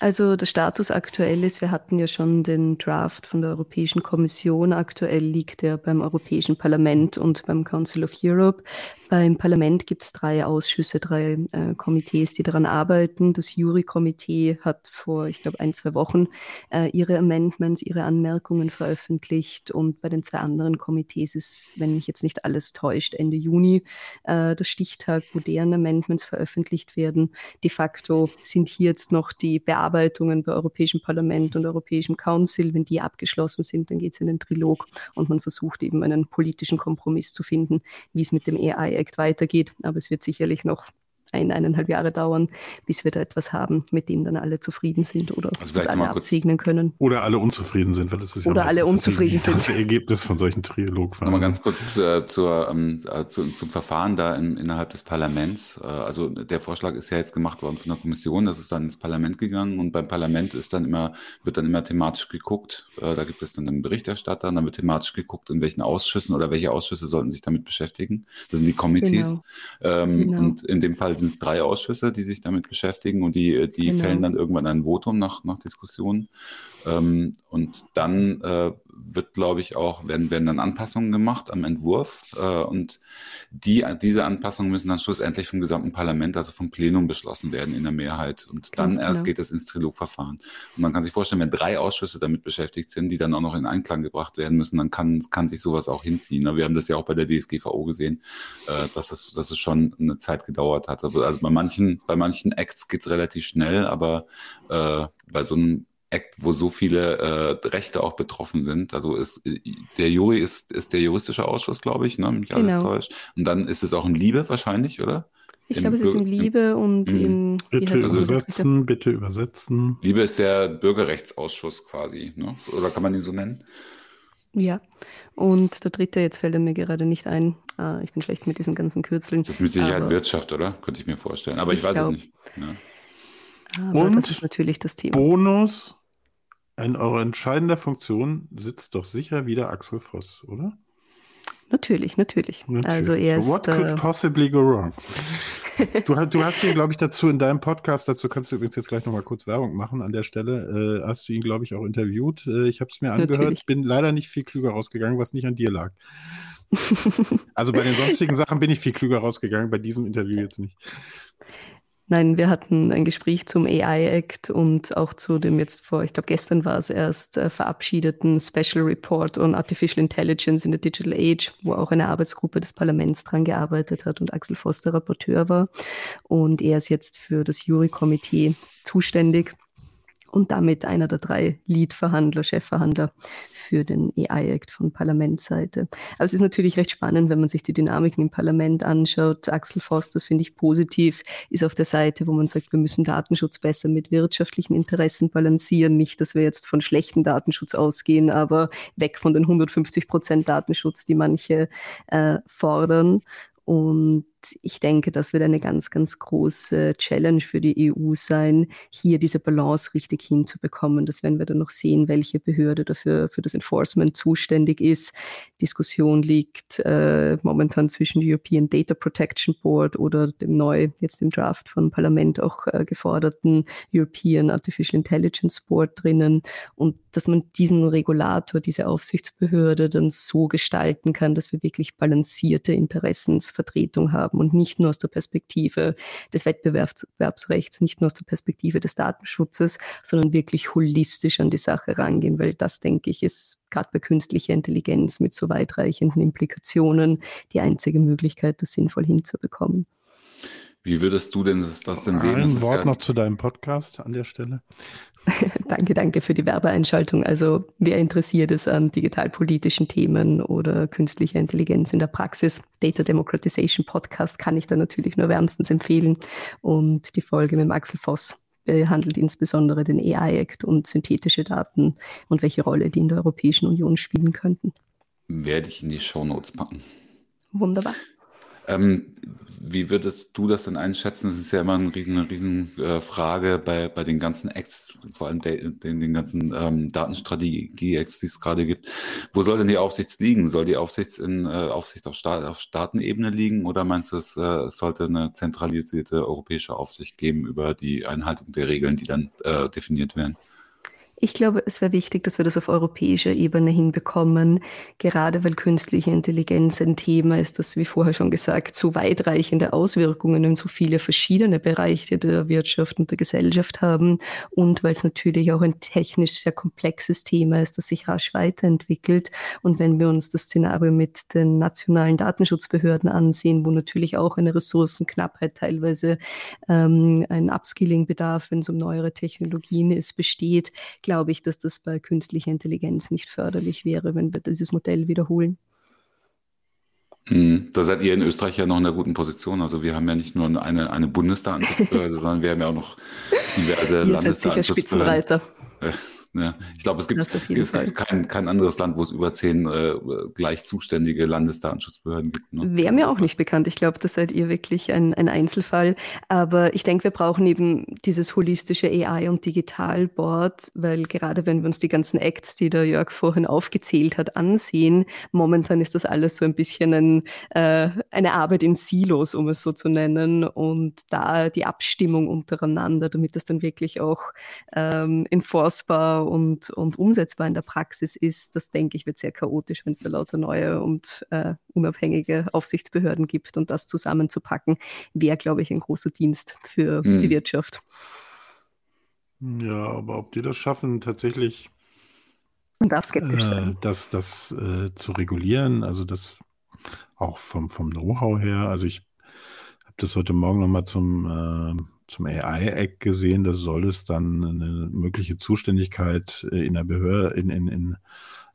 Also der Status aktuell ist, wir hatten ja schon den Draft von der Europäischen Kommission. Aktuell liegt er beim Europäischen Parlament und beim Council of Europe. Beim Parlament gibt es drei Ausschüsse, drei äh, Komitees, die daran arbeiten. Das Jury-Komitee hat vor, ich glaube, ein, zwei Wochen äh, ihre Amendments, ihre Anmerkungen veröffentlicht. Und bei den zwei anderen Komitees ist, wenn mich jetzt nicht alles täuscht, Ende Juni äh, der Stichtag, wo deren Amendments veröffentlicht werden. De facto sind hier jetzt noch die Bearbeitungen bei Europäischem Parlament und Europäischem Council, wenn die abgeschlossen sind, dann geht es in den Trilog und man versucht eben einen politischen Kompromiss zu finden, wie es mit dem AI-Act weitergeht. Aber es wird sicherlich noch ein, eineinhalb Jahre dauern, bis wir da etwas haben, mit dem dann alle zufrieden sind oder also das alle absegnen können. Oder alle unzufrieden sind, weil das ist ja oder alle unzufrieden das, das, das Ergebnis von solchen Trilogverfahren. Nochmal ganz kurz äh, zur, ähm, äh, zu, zum Verfahren da in, innerhalb des Parlaments. Äh, also der Vorschlag ist ja jetzt gemacht worden von der Kommission, das ist dann ins Parlament gegangen und beim Parlament ist dann immer, wird dann immer thematisch geguckt. Äh, da gibt es dann einen Berichterstatter, dann wird thematisch geguckt, in welchen Ausschüssen oder welche Ausschüsse sollten sich damit beschäftigen. Das sind die Committees. Genau. Ähm, genau. Und in dem Fall sind es drei Ausschüsse, die sich damit beschäftigen und die, die genau. fällen dann irgendwann ein Votum nach, nach Diskussion. Ähm, und dann äh, wird, glaube ich, auch, werden, werden dann Anpassungen gemacht am Entwurf. Äh, und die, diese Anpassungen müssen dann schlussendlich vom gesamten Parlament, also vom Plenum beschlossen werden in der Mehrheit. Und dann Ganz erst genau. geht es ins Trilogverfahren. Und man kann sich vorstellen, wenn drei Ausschüsse damit beschäftigt sind, die dann auch noch in Einklang gebracht werden müssen, dann kann, kann sich sowas auch hinziehen. Wir haben das ja auch bei der DSGVO gesehen, äh, dass, es, dass es schon eine Zeit gedauert hat. Also bei manchen, bei manchen Acts geht es relativ schnell, aber äh, bei so einem Act, wo so viele äh, Rechte auch betroffen sind. Also ist der Jury ist, ist der juristische Ausschuss, glaube ich, ne? Mich genau. alles täuscht. Und dann ist es auch in Liebe wahrscheinlich, oder? Ich glaube, es ist in Liebe und im, im bitte übersetzen, bitte übersetzen. Liebe ist der Bürgerrechtsausschuss quasi, ne? Oder kann man ihn so nennen? Ja, und der dritte, jetzt fällt er mir gerade nicht ein. Ah, ich bin schlecht mit diesen ganzen Kürzeln. Das ist mit Sicherheit Wirtschaft, oder? Könnte ich mir vorstellen. Aber ich, ich weiß glaub, es nicht. Ja. Aber und das ist natürlich das Thema. Bonus, in eurer entscheidender Funktion sitzt doch sicher wieder Axel Voss, oder? Natürlich, natürlich. natürlich. Also er so what could äh, possibly go wrong? du, du, hast ihn, glaube ich, dazu in deinem Podcast, dazu kannst du übrigens jetzt gleich nochmal kurz Werbung machen an der Stelle, äh, hast du ihn, glaube ich, auch interviewt. Äh, ich habe es mir angehört, natürlich. bin leider nicht viel klüger rausgegangen, was nicht an dir lag. also bei den sonstigen Sachen bin ich viel klüger rausgegangen, bei diesem Interview jetzt nicht. Nein, wir hatten ein Gespräch zum AI-Act und auch zu dem jetzt vor, ich glaube gestern war es erst, äh, verabschiedeten Special Report on Artificial Intelligence in the Digital Age, wo auch eine Arbeitsgruppe des Parlaments dran gearbeitet hat und Axel Foster Rapporteur war. Und er ist jetzt für das Jury-Komitee zuständig und damit einer der drei Lead-Verhandler, Chefverhandler für den AI-Act von Parlamentsseite. Aber es ist natürlich recht spannend, wenn man sich die Dynamiken im Parlament anschaut. Axel Voss, das finde ich positiv, ist auf der Seite, wo man sagt, wir müssen Datenschutz besser mit wirtschaftlichen Interessen balancieren. Nicht, dass wir jetzt von schlechten Datenschutz ausgehen, aber weg von den 150 Prozent Datenschutz, die manche äh, fordern. Und ich denke, das wird eine ganz, ganz große Challenge für die EU sein, hier diese Balance richtig hinzubekommen. Das werden wir dann noch sehen, welche Behörde dafür für das Enforcement zuständig ist. Diskussion liegt äh, momentan zwischen European Data Protection Board oder dem neu, jetzt im Draft vom Parlament auch äh, geforderten European Artificial Intelligence Board drinnen. Und dass man diesen Regulator, diese Aufsichtsbehörde dann so gestalten kann, dass wir wirklich balancierte Interessensvertretung haben haben und nicht nur aus der Perspektive des Wettbewerbsrechts, nicht nur aus der Perspektive des Datenschutzes, sondern wirklich holistisch an die Sache rangehen, weil das, denke ich, ist gerade bei künstlicher Intelligenz mit so weitreichenden Implikationen die einzige Möglichkeit, das sinnvoll hinzubekommen. Wie würdest du denn das, das denn sehen? Ein Wort ja noch zu deinem Podcast an der Stelle. danke, danke für die Werbeeinschaltung. Also wer interessiert ist an digitalpolitischen Themen oder künstlicher Intelligenz in der Praxis, Data Democratization Podcast kann ich da natürlich nur wärmstens empfehlen. Und die Folge mit Axel Voss behandelt insbesondere den AI-Act und synthetische Daten und welche Rolle die in der Europäischen Union spielen könnten. Werde ich in die Show Notes packen. Wunderbar. Ähm, wie würdest du das denn einschätzen? Das ist ja immer eine riesen, riesen äh, Frage bei, bei den ganzen Acts, vor allem de, den, den ganzen ähm, Datenstrategie-Acts, die es gerade gibt. Wo soll denn die Aufsicht liegen? Soll die Aufsicht, in, äh, Aufsicht auf, Staat, auf Staatenebene liegen oder meinst du, es, äh, es sollte eine zentralisierte europäische Aufsicht geben über die Einhaltung der Regeln, die dann äh, definiert werden? Ich glaube, es wäre wichtig, dass wir das auf europäischer Ebene hinbekommen, gerade weil künstliche Intelligenz ein Thema ist, das, wie vorher schon gesagt, so weitreichende Auswirkungen in so viele verschiedene Bereiche der Wirtschaft und der Gesellschaft haben und weil es natürlich auch ein technisch sehr komplexes Thema ist, das sich rasch weiterentwickelt. Und wenn wir uns das Szenario mit den nationalen Datenschutzbehörden ansehen, wo natürlich auch eine Ressourcenknappheit teilweise ähm, ein Upskilling-Bedarf, wenn es um neuere Technologien ist, besteht, glaube ich, dass das bei künstlicher Intelligenz nicht förderlich wäre, wenn wir dieses Modell wiederholen. Hm, da seid ihr in Österreich ja noch in einer guten Position. Also wir haben ja nicht nur eine, eine Bundesdatenschutzbehörde, sondern wir haben ja auch noch diverse Landesdatenschutzbehörden. Ja, ich glaube, es gibt, es gibt kein, kein anderes Land, wo es über zehn äh, gleich zuständige Landesdatenschutzbehörden gibt. Ne? Wäre mir auch nicht bekannt. Ich glaube, das seid ihr wirklich ein, ein Einzelfall. Aber ich denke, wir brauchen eben dieses holistische AI- und Digitalboard, weil gerade wenn wir uns die ganzen Acts, die der Jörg vorhin aufgezählt hat, ansehen, momentan ist das alles so ein bisschen ein, äh, eine Arbeit in Silos, um es so zu nennen. Und da die Abstimmung untereinander, damit das dann wirklich auch ähm, enforcebar und, und umsetzbar in der Praxis ist, das denke ich, wird sehr chaotisch, wenn es da lauter neue und äh, unabhängige Aufsichtsbehörden gibt. Und das zusammenzupacken, wäre, glaube ich, ein großer Dienst für mhm. die Wirtschaft. Ja, aber ob die das schaffen, tatsächlich Man darf skeptisch äh, sein. das, das äh, zu regulieren, also das auch vom, vom Know-how her, also ich habe das heute Morgen nochmal zum äh, zum AI-Act gesehen, da soll es dann eine mögliche Zuständigkeit in der Behörde, in, in, in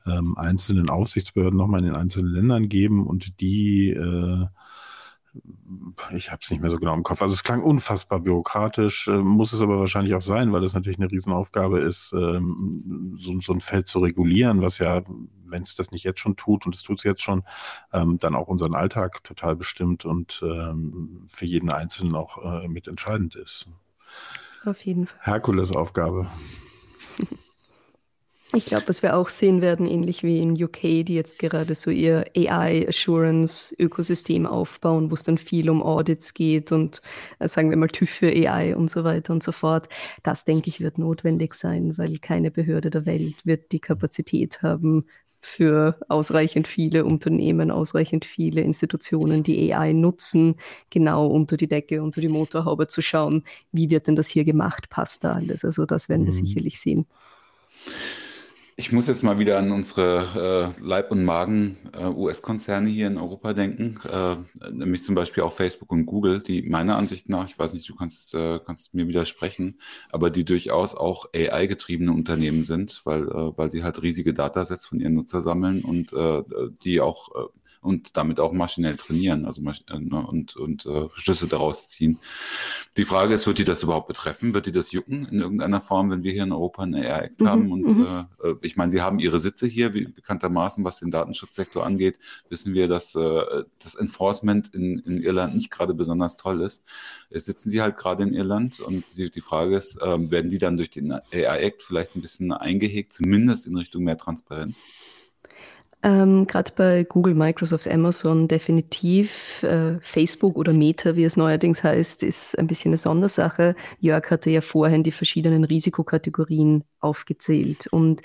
ähm, einzelnen Aufsichtsbehörden nochmal in den einzelnen Ländern geben und die äh, ich habe es nicht mehr so genau im Kopf. Also es klang unfassbar bürokratisch, äh, muss es aber wahrscheinlich auch sein, weil es natürlich eine Riesenaufgabe ist, ähm, so, so, ein Feld zu regulieren, was ja, wenn es das nicht jetzt schon tut, und es tut es jetzt schon, ähm, dann auch unseren Alltag total bestimmt und ähm, für jeden Einzelnen auch äh, mitentscheidend ist. Auf jeden Fall. Herkulesaufgabe. Ich glaube, was wir auch sehen werden, ähnlich wie in UK, die jetzt gerade so ihr AI-Assurance-Ökosystem aufbauen, wo es dann viel um Audits geht und äh, sagen wir mal TÜV für AI und so weiter und so fort. Das, denke ich, wird notwendig sein, weil keine Behörde der Welt wird die Kapazität haben, für ausreichend viele Unternehmen, ausreichend viele Institutionen, die AI nutzen, genau unter die Decke, unter die Motorhaube zu schauen, wie wird denn das hier gemacht, passt da alles. Also das werden wir mhm. sicherlich sehen. Ich muss jetzt mal wieder an unsere äh, Leib- und Magen-US-Konzerne äh, hier in Europa denken, äh, nämlich zum Beispiel auch Facebook und Google, die meiner Ansicht nach, ich weiß nicht, du kannst, äh, kannst mir widersprechen, aber die durchaus auch AI-getriebene Unternehmen sind, weil, äh, weil sie halt riesige Datasets von ihren Nutzer sammeln und äh, die auch äh, und damit auch maschinell trainieren, also äh, ne, und, und äh, Schlüsse daraus ziehen. Die Frage ist, wird die das überhaupt betreffen? Wird die das jucken in irgendeiner Form, wenn wir hier in Europa eine AI-Act mhm, haben? Und mhm. äh, äh, ich meine, sie haben ihre Sitze hier, wie bekanntermaßen, was den Datenschutzsektor angeht, wissen wir, dass äh, das Enforcement in, in Irland nicht gerade besonders toll ist. Jetzt sitzen sie halt gerade in Irland und die, die Frage ist, äh, werden die dann durch den AI-Act vielleicht ein bisschen eingehegt, zumindest in Richtung mehr Transparenz? Ähm, Gerade bei Google, Microsoft, Amazon definitiv. Äh, Facebook oder Meta, wie es neuerdings heißt, ist ein bisschen eine Sondersache. Jörg hatte ja vorhin die verschiedenen Risikokategorien aufgezählt. Und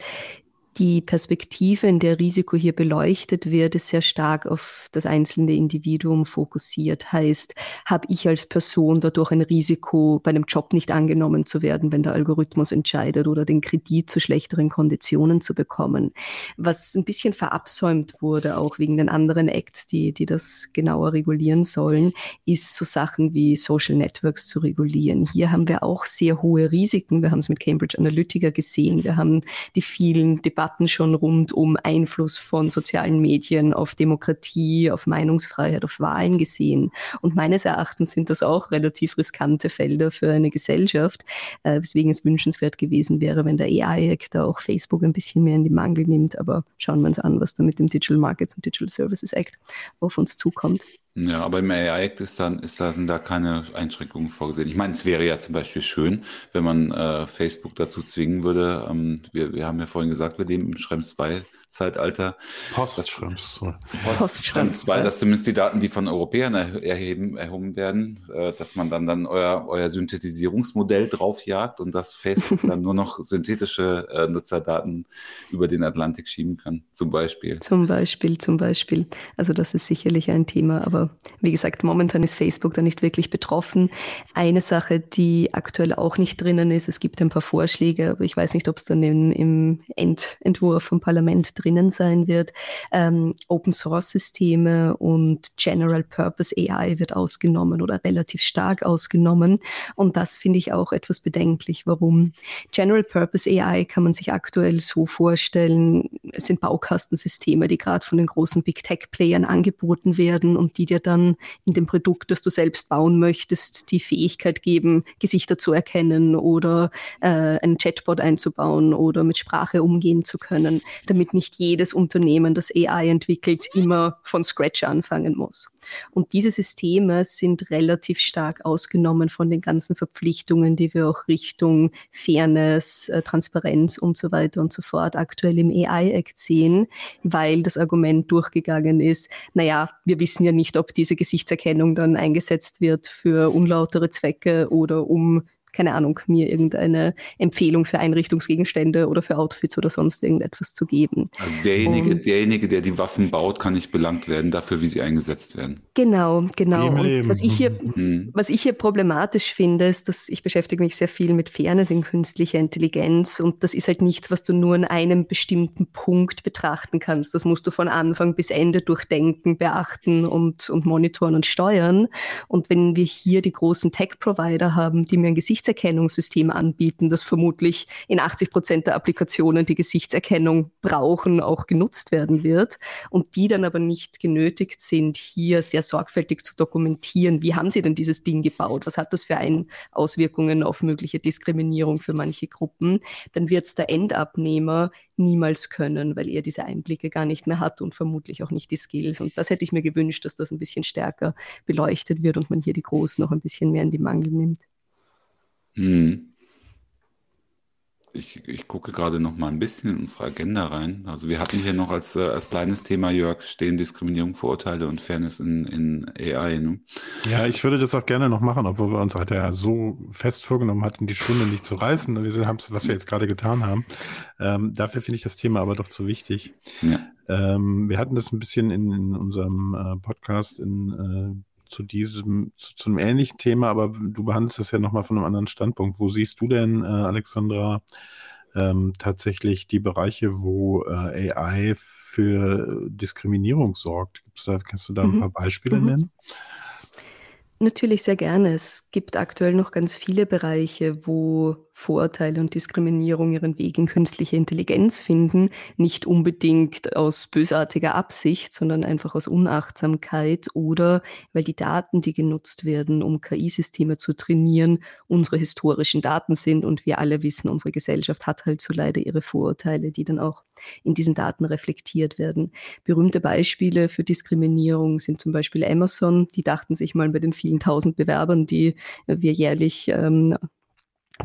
die Perspektive, in der Risiko hier beleuchtet wird, ist sehr stark auf das einzelne Individuum fokussiert. Heißt, habe ich als Person dadurch ein Risiko, bei einem Job nicht angenommen zu werden, wenn der Algorithmus entscheidet oder den Kredit zu schlechteren Konditionen zu bekommen. Was ein bisschen verabsäumt wurde, auch wegen den anderen Acts, die, die das genauer regulieren sollen, ist so Sachen wie Social Networks zu regulieren. Hier haben wir auch sehr hohe Risiken. Wir haben es mit Cambridge Analytica gesehen. Wir haben die vielen Debatten Debatten schon rund um Einfluss von sozialen Medien auf Demokratie, auf Meinungsfreiheit, auf Wahlen gesehen. Und meines Erachtens sind das auch relativ riskante Felder für eine Gesellschaft, äh, weswegen es wünschenswert gewesen wäre, wenn der AI-Act da auch Facebook ein bisschen mehr in die Mangel nimmt. Aber schauen wir uns an, was da mit dem Digital Markets und Digital Services Act auf uns zukommt. Ja, aber im AI-Act ist dann, ist da, sind da keine Einschränkungen vorgesehen. Ich meine, es wäre ja zum Beispiel schön, wenn man äh, Facebook dazu zwingen würde. Ähm, wir, wir haben ja vorhin gesagt, wir leben im Schrems 2 Zeitalter. Post-Schrems 2. Post-Schrems 2, dass zumindest die Daten, die von Europäern erheben, erhoben werden, äh, dass man dann, dann euer, euer Synthetisierungsmodell draufjagt und dass Facebook dann nur noch synthetische äh, Nutzerdaten über den Atlantik schieben kann, zum Beispiel. Zum Beispiel, zum Beispiel. Also das ist sicherlich ein Thema, aber wie gesagt, momentan ist Facebook da nicht wirklich betroffen. Eine Sache, die aktuell auch nicht drinnen ist, es gibt ein paar Vorschläge, aber ich weiß nicht, ob es dann in, im Endentwurf vom Parlament drinnen sein wird. Ähm, Open Source Systeme und General Purpose AI wird ausgenommen oder relativ stark ausgenommen. Und das finde ich auch etwas bedenklich. Warum? General Purpose AI kann man sich aktuell so vorstellen, es sind Baukastensysteme, die gerade von den großen Big Tech Playern angeboten werden und die dir dann in dem Produkt, das du selbst bauen möchtest, die Fähigkeit geben, Gesichter zu erkennen oder äh, einen Chatbot einzubauen oder mit Sprache umgehen zu können, damit nicht jedes Unternehmen, das AI entwickelt, immer von Scratch anfangen muss. Und diese Systeme sind relativ stark ausgenommen von den ganzen Verpflichtungen, die wir auch Richtung Fairness, äh, Transparenz und so weiter und so fort aktuell im AI-Act sehen, weil das Argument durchgegangen ist, naja, wir wissen ja nicht, ob diese Gesichtserkennung dann eingesetzt wird für unlautere Zwecke oder um keine Ahnung, mir irgendeine Empfehlung für Einrichtungsgegenstände oder für Outfits oder sonst irgendetwas zu geben. Also derjenige, Und, derjenige, der die Waffen baut, kann nicht belangt werden dafür, wie sie eingesetzt werden. Genau, genau. Und was ich hier, mhm. was ich hier problematisch finde, ist, dass ich beschäftige mich sehr viel mit Fairness in künstlicher Intelligenz und das ist halt nichts, was du nur an einem bestimmten Punkt betrachten kannst. Das musst du von Anfang bis Ende durchdenken, beachten und, und monitoren und steuern. Und wenn wir hier die großen Tech-Provider haben, die mir ein Gesicht Gesichtserkennungssystem anbieten, das vermutlich in 80 Prozent der Applikationen, die Gesichtserkennung brauchen, auch genutzt werden wird und die dann aber nicht genötigt sind, hier sehr sorgfältig zu dokumentieren, wie haben sie denn dieses Ding gebaut, was hat das für ein Auswirkungen auf mögliche Diskriminierung für manche Gruppen, dann wird es der Endabnehmer niemals können, weil er diese Einblicke gar nicht mehr hat und vermutlich auch nicht die Skills. Und das hätte ich mir gewünscht, dass das ein bisschen stärker beleuchtet wird und man hier die Großen noch ein bisschen mehr in die Mangel nimmt. Hm. Ich, ich gucke gerade noch mal ein bisschen in unsere Agenda rein. Also wir hatten hier noch als, äh, als kleines Thema, Jörg, stehen Diskriminierung, Vorurteile und Fairness in, in AI. Ne? Ja, ich würde das auch gerne noch machen, obwohl wir uns heute ja so fest vorgenommen hatten, die Stunde nicht zu reißen. Wir haben was wir jetzt gerade getan haben. Ähm, dafür finde ich das Thema aber doch zu wichtig. Ja. Ähm, wir hatten das ein bisschen in, in unserem äh, Podcast in äh, zu diesem, zu, zu, einem ähnlichen Thema, aber du behandelst das ja nochmal von einem anderen Standpunkt. Wo siehst du denn, äh, Alexandra, ähm, tatsächlich die Bereiche, wo äh, AI für Diskriminierung sorgt? Gibt's da, kannst du da ein mhm. paar Beispiele mhm. nennen? Natürlich sehr gerne. Es gibt aktuell noch ganz viele Bereiche, wo Vorurteile und Diskriminierung ihren Weg in künstliche Intelligenz finden. Nicht unbedingt aus bösartiger Absicht, sondern einfach aus Unachtsamkeit oder weil die Daten, die genutzt werden, um KI-Systeme zu trainieren, unsere historischen Daten sind. Und wir alle wissen, unsere Gesellschaft hat halt so leider ihre Vorurteile, die dann auch in diesen Daten reflektiert werden. Berühmte Beispiele für Diskriminierung sind zum Beispiel Amazon. Die dachten sich mal bei den vielen tausend Bewerbern, die wir jährlich ähm,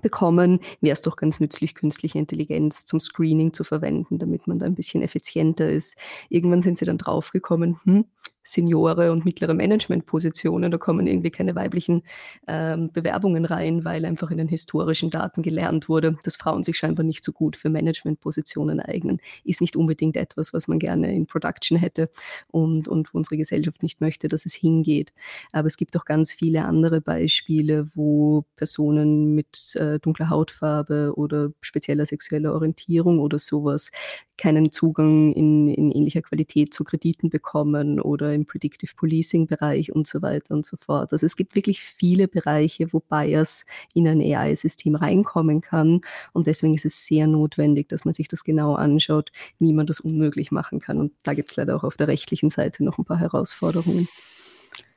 bekommen, wäre es doch ganz nützlich, künstliche Intelligenz zum Screening zu verwenden, damit man da ein bisschen effizienter ist. Irgendwann sind sie dann draufgekommen, hm, Seniore und mittlere Managementpositionen. Da kommen irgendwie keine weiblichen ähm, Bewerbungen rein, weil einfach in den historischen Daten gelernt wurde, dass Frauen sich scheinbar nicht so gut für Managementpositionen eignen. Ist nicht unbedingt etwas, was man gerne in Production hätte und, und unsere Gesellschaft nicht möchte, dass es hingeht. Aber es gibt auch ganz viele andere Beispiele, wo Personen mit äh, dunkler Hautfarbe oder spezieller sexueller Orientierung oder sowas keinen Zugang in, in ähnlicher Qualität zu Krediten bekommen oder im Predictive Policing Bereich und so weiter und so fort. Also es gibt wirklich viele Bereiche, wo Bias in ein AI-System reinkommen kann und deswegen ist es sehr notwendig, dass man sich das genau anschaut, wie man das unmöglich machen kann. Und da gibt es leider auch auf der rechtlichen Seite noch ein paar Herausforderungen.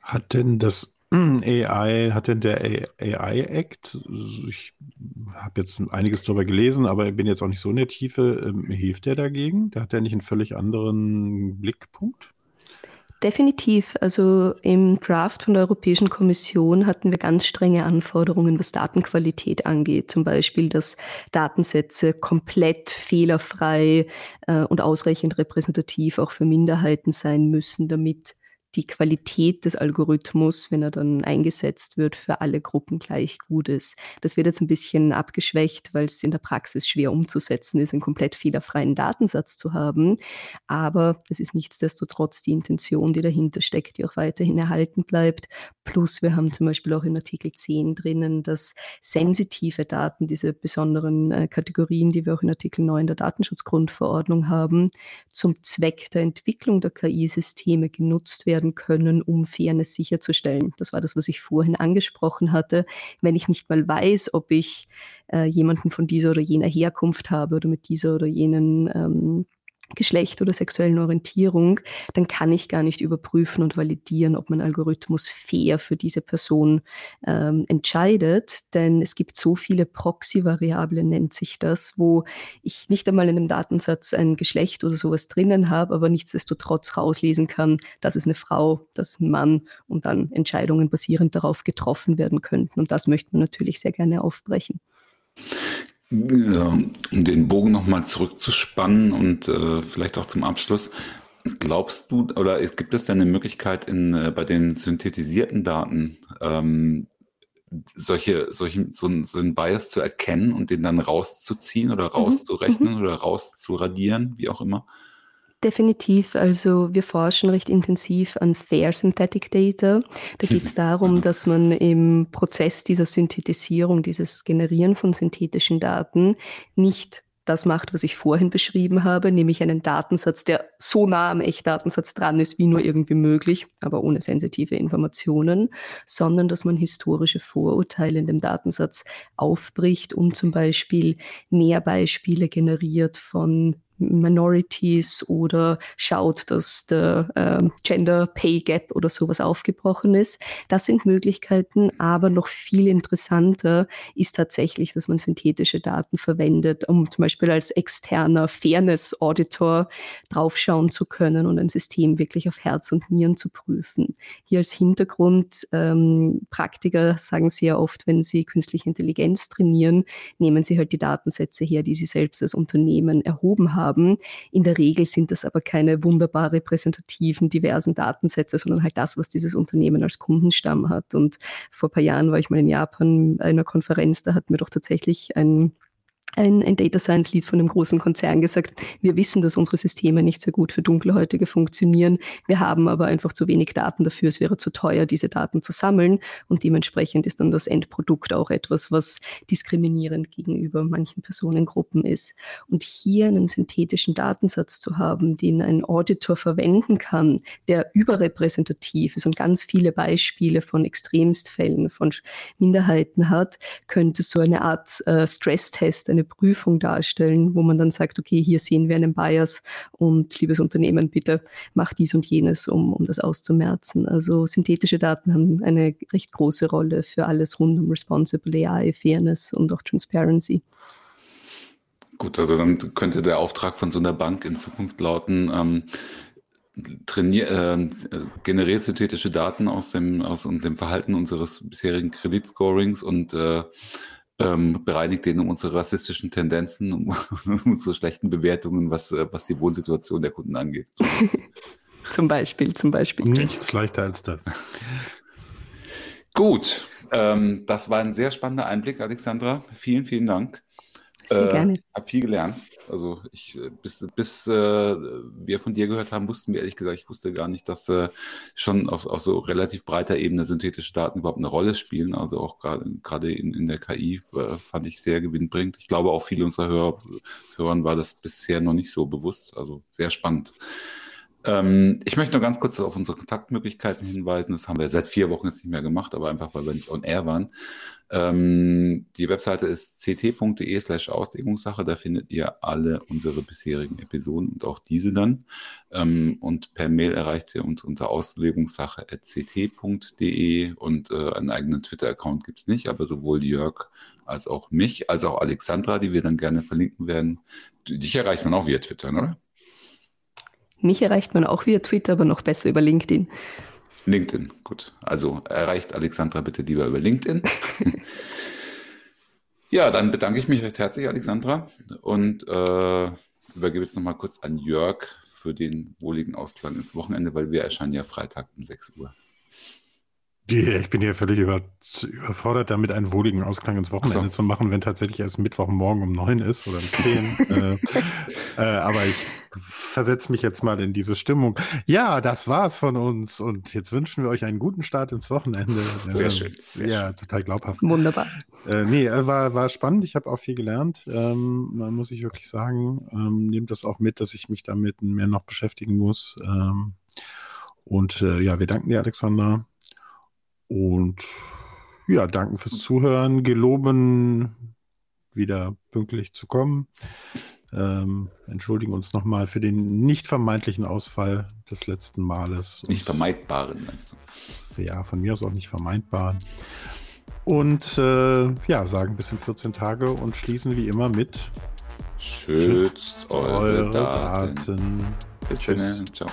Hat denn das AI, hat denn der AI Act, ich habe jetzt einiges darüber gelesen, aber bin jetzt auch nicht so in der Tiefe, ähm, hilft der dagegen? Der hat ja nicht einen völlig anderen Blickpunkt? Definitiv. Also im Draft von der Europäischen Kommission hatten wir ganz strenge Anforderungen, was Datenqualität angeht. Zum Beispiel, dass Datensätze komplett fehlerfrei äh, und ausreichend repräsentativ auch für Minderheiten sein müssen, damit die Qualität des Algorithmus, wenn er dann eingesetzt wird, für alle Gruppen gleich gut ist. Das wird jetzt ein bisschen abgeschwächt, weil es in der Praxis schwer umzusetzen ist, einen komplett fehlerfreien Datensatz zu haben. Aber es ist nichtsdestotrotz die Intention, die dahinter steckt, die auch weiterhin erhalten bleibt. Plus wir haben zum Beispiel auch in Artikel 10 drinnen, dass sensitive Daten, diese besonderen äh, Kategorien, die wir auch in Artikel 9 der Datenschutzgrundverordnung haben, zum Zweck der Entwicklung der KI-Systeme genutzt werden werden können, um Fairness sicherzustellen. Das war das, was ich vorhin angesprochen hatte. Wenn ich nicht mal weiß, ob ich äh, jemanden von dieser oder jener Herkunft habe oder mit dieser oder jenen ähm, Geschlecht oder sexuellen Orientierung, dann kann ich gar nicht überprüfen und validieren, ob mein Algorithmus fair für diese Person ähm, entscheidet. Denn es gibt so viele Proxy-Variablen, nennt sich das, wo ich nicht einmal in einem Datensatz ein Geschlecht oder sowas drinnen habe, aber nichtsdestotrotz rauslesen kann, das ist eine Frau, das ist ein Mann und dann Entscheidungen basierend darauf getroffen werden könnten. Und das möchte man natürlich sehr gerne aufbrechen um den Bogen nochmal zurückzuspannen und äh, vielleicht auch zum Abschluss. Glaubst du, oder gibt es denn eine Möglichkeit in, äh, bei den synthetisierten Daten ähm, solche, solche, so, so einen Bias zu erkennen und den dann rauszuziehen oder mhm. rauszurechnen mhm. oder rauszuradieren, wie auch immer? Definitiv. Also wir forschen recht intensiv an Fair Synthetic Data. Da geht es darum, dass man im Prozess dieser Synthetisierung, dieses Generieren von synthetischen Daten nicht das macht, was ich vorhin beschrieben habe, nämlich einen Datensatz, der so nah am Echtdatensatz dran ist, wie nur irgendwie möglich, aber ohne sensitive Informationen, sondern dass man historische Vorurteile in dem Datensatz aufbricht und zum Beispiel mehr Beispiele generiert von Minorities oder schaut, dass der äh, Gender Pay Gap oder sowas aufgebrochen ist. Das sind Möglichkeiten, aber noch viel interessanter ist tatsächlich, dass man synthetische Daten verwendet, um zum Beispiel als externer Fairness Auditor draufschauen zu können und ein System wirklich auf Herz und Nieren zu prüfen. Hier als Hintergrund, ähm, Praktiker sagen ja oft, wenn sie künstliche Intelligenz trainieren, nehmen sie halt die Datensätze her, die sie selbst als Unternehmen erhoben haben. In der Regel sind das aber keine wunderbar repräsentativen, diversen Datensätze, sondern halt das, was dieses Unternehmen als Kundenstamm hat. Und vor ein paar Jahren war ich mal in Japan bei einer Konferenz, da hat mir doch tatsächlich ein ein, ein Data Science Lead von einem großen Konzern gesagt, wir wissen, dass unsere Systeme nicht sehr gut für Dunkelhäutige funktionieren. Wir haben aber einfach zu wenig Daten dafür. Es wäre zu teuer, diese Daten zu sammeln. Und dementsprechend ist dann das Endprodukt auch etwas, was diskriminierend gegenüber manchen Personengruppen ist. Und hier einen synthetischen Datensatz zu haben, den ein Auditor verwenden kann, der überrepräsentativ ist und ganz viele Beispiele von Extremstfällen, von Minderheiten hat, könnte so eine Art äh, Stresstest, eine Prüfung darstellen, wo man dann sagt, okay, hier sehen wir einen Bias und liebes Unternehmen, bitte mach dies und jenes, um, um das auszumerzen. Also synthetische Daten haben eine recht große Rolle für alles rund um Responsible AI, Fairness und auch Transparency. Gut, also dann könnte der Auftrag von so einer Bank in Zukunft lauten, ähm, trainier, äh, generiert synthetische Daten aus dem, aus dem Verhalten unseres bisherigen Kreditscorings und äh, ähm, bereinigt den um unsere rassistischen Tendenzen, um, um unsere schlechten Bewertungen, was, äh, was die Wohnsituation der Kunden angeht. zum Beispiel, zum Beispiel. Nichts leichter als das. Gut, ähm, das war ein sehr spannender Einblick, Alexandra. Vielen, vielen Dank. Sehr äh, gerne. Habe viel gelernt. Also ich, äh, bis, bis äh, wir von dir gehört haben, wussten wir ehrlich gesagt, ich wusste gar nicht, dass äh, schon auf, auf so relativ breiter Ebene synthetische Daten überhaupt eine Rolle spielen. Also auch gerade in, in der KI äh, fand ich sehr gewinnbringend. Ich glaube auch viele unserer Hörer, Hörern war das bisher noch nicht so bewusst. Also sehr spannend. Ähm, ich möchte nur ganz kurz auf unsere Kontaktmöglichkeiten hinweisen. Das haben wir seit vier Wochen jetzt nicht mehr gemacht, aber einfach, weil wir nicht on air waren. Ähm, die Webseite ist ct.de slash Auslegungssache. Da findet ihr alle unsere bisherigen Episoden und auch diese dann. Ähm, und per Mail erreicht ihr uns unter auslegungssache.ct.de und äh, einen eigenen Twitter-Account gibt es nicht, aber sowohl Jörg als auch mich, als auch Alexandra, die wir dann gerne verlinken werden. Dich erreicht man auch via Twitter, oder? Mich erreicht man auch via Twitter, aber noch besser über LinkedIn. LinkedIn, gut. Also erreicht Alexandra bitte lieber über LinkedIn. ja, dann bedanke ich mich recht herzlich, Alexandra, und äh, übergebe jetzt nochmal kurz an Jörg für den wohligen Ausklang ins Wochenende, weil wir erscheinen ja Freitag um 6 Uhr. Ich bin hier völlig über, überfordert, damit einen wohligen Ausklang ins Wochenende so. zu machen, wenn tatsächlich erst Mittwochmorgen um neun ist oder um zehn. äh, äh, aber ich versetze mich jetzt mal in diese Stimmung. Ja, das war's von uns und jetzt wünschen wir euch einen guten Start ins Wochenende. Sehr äh, schön. Sehr ja, schön. total glaubhaft. Wunderbar. Äh, nee, äh, war, war spannend. Ich habe auch viel gelernt. Ähm, muss ich wirklich sagen. Ähm, nehmt das auch mit, dass ich mich damit mehr noch beschäftigen muss. Ähm, und äh, ja, wir danken dir, Alexander. Und ja, danken fürs Zuhören, geloben, wieder pünktlich zu kommen. Ähm, entschuldigen uns nochmal für den nicht vermeintlichen Ausfall des letzten Males. Nicht vermeidbaren, meinst du? Ja, von mir aus auch nicht vermeidbaren. Und äh, ja, sagen bis in 14 Tage und schließen wie immer mit Schützt eure, eure Daten. Daten. Bis dann. Ciao.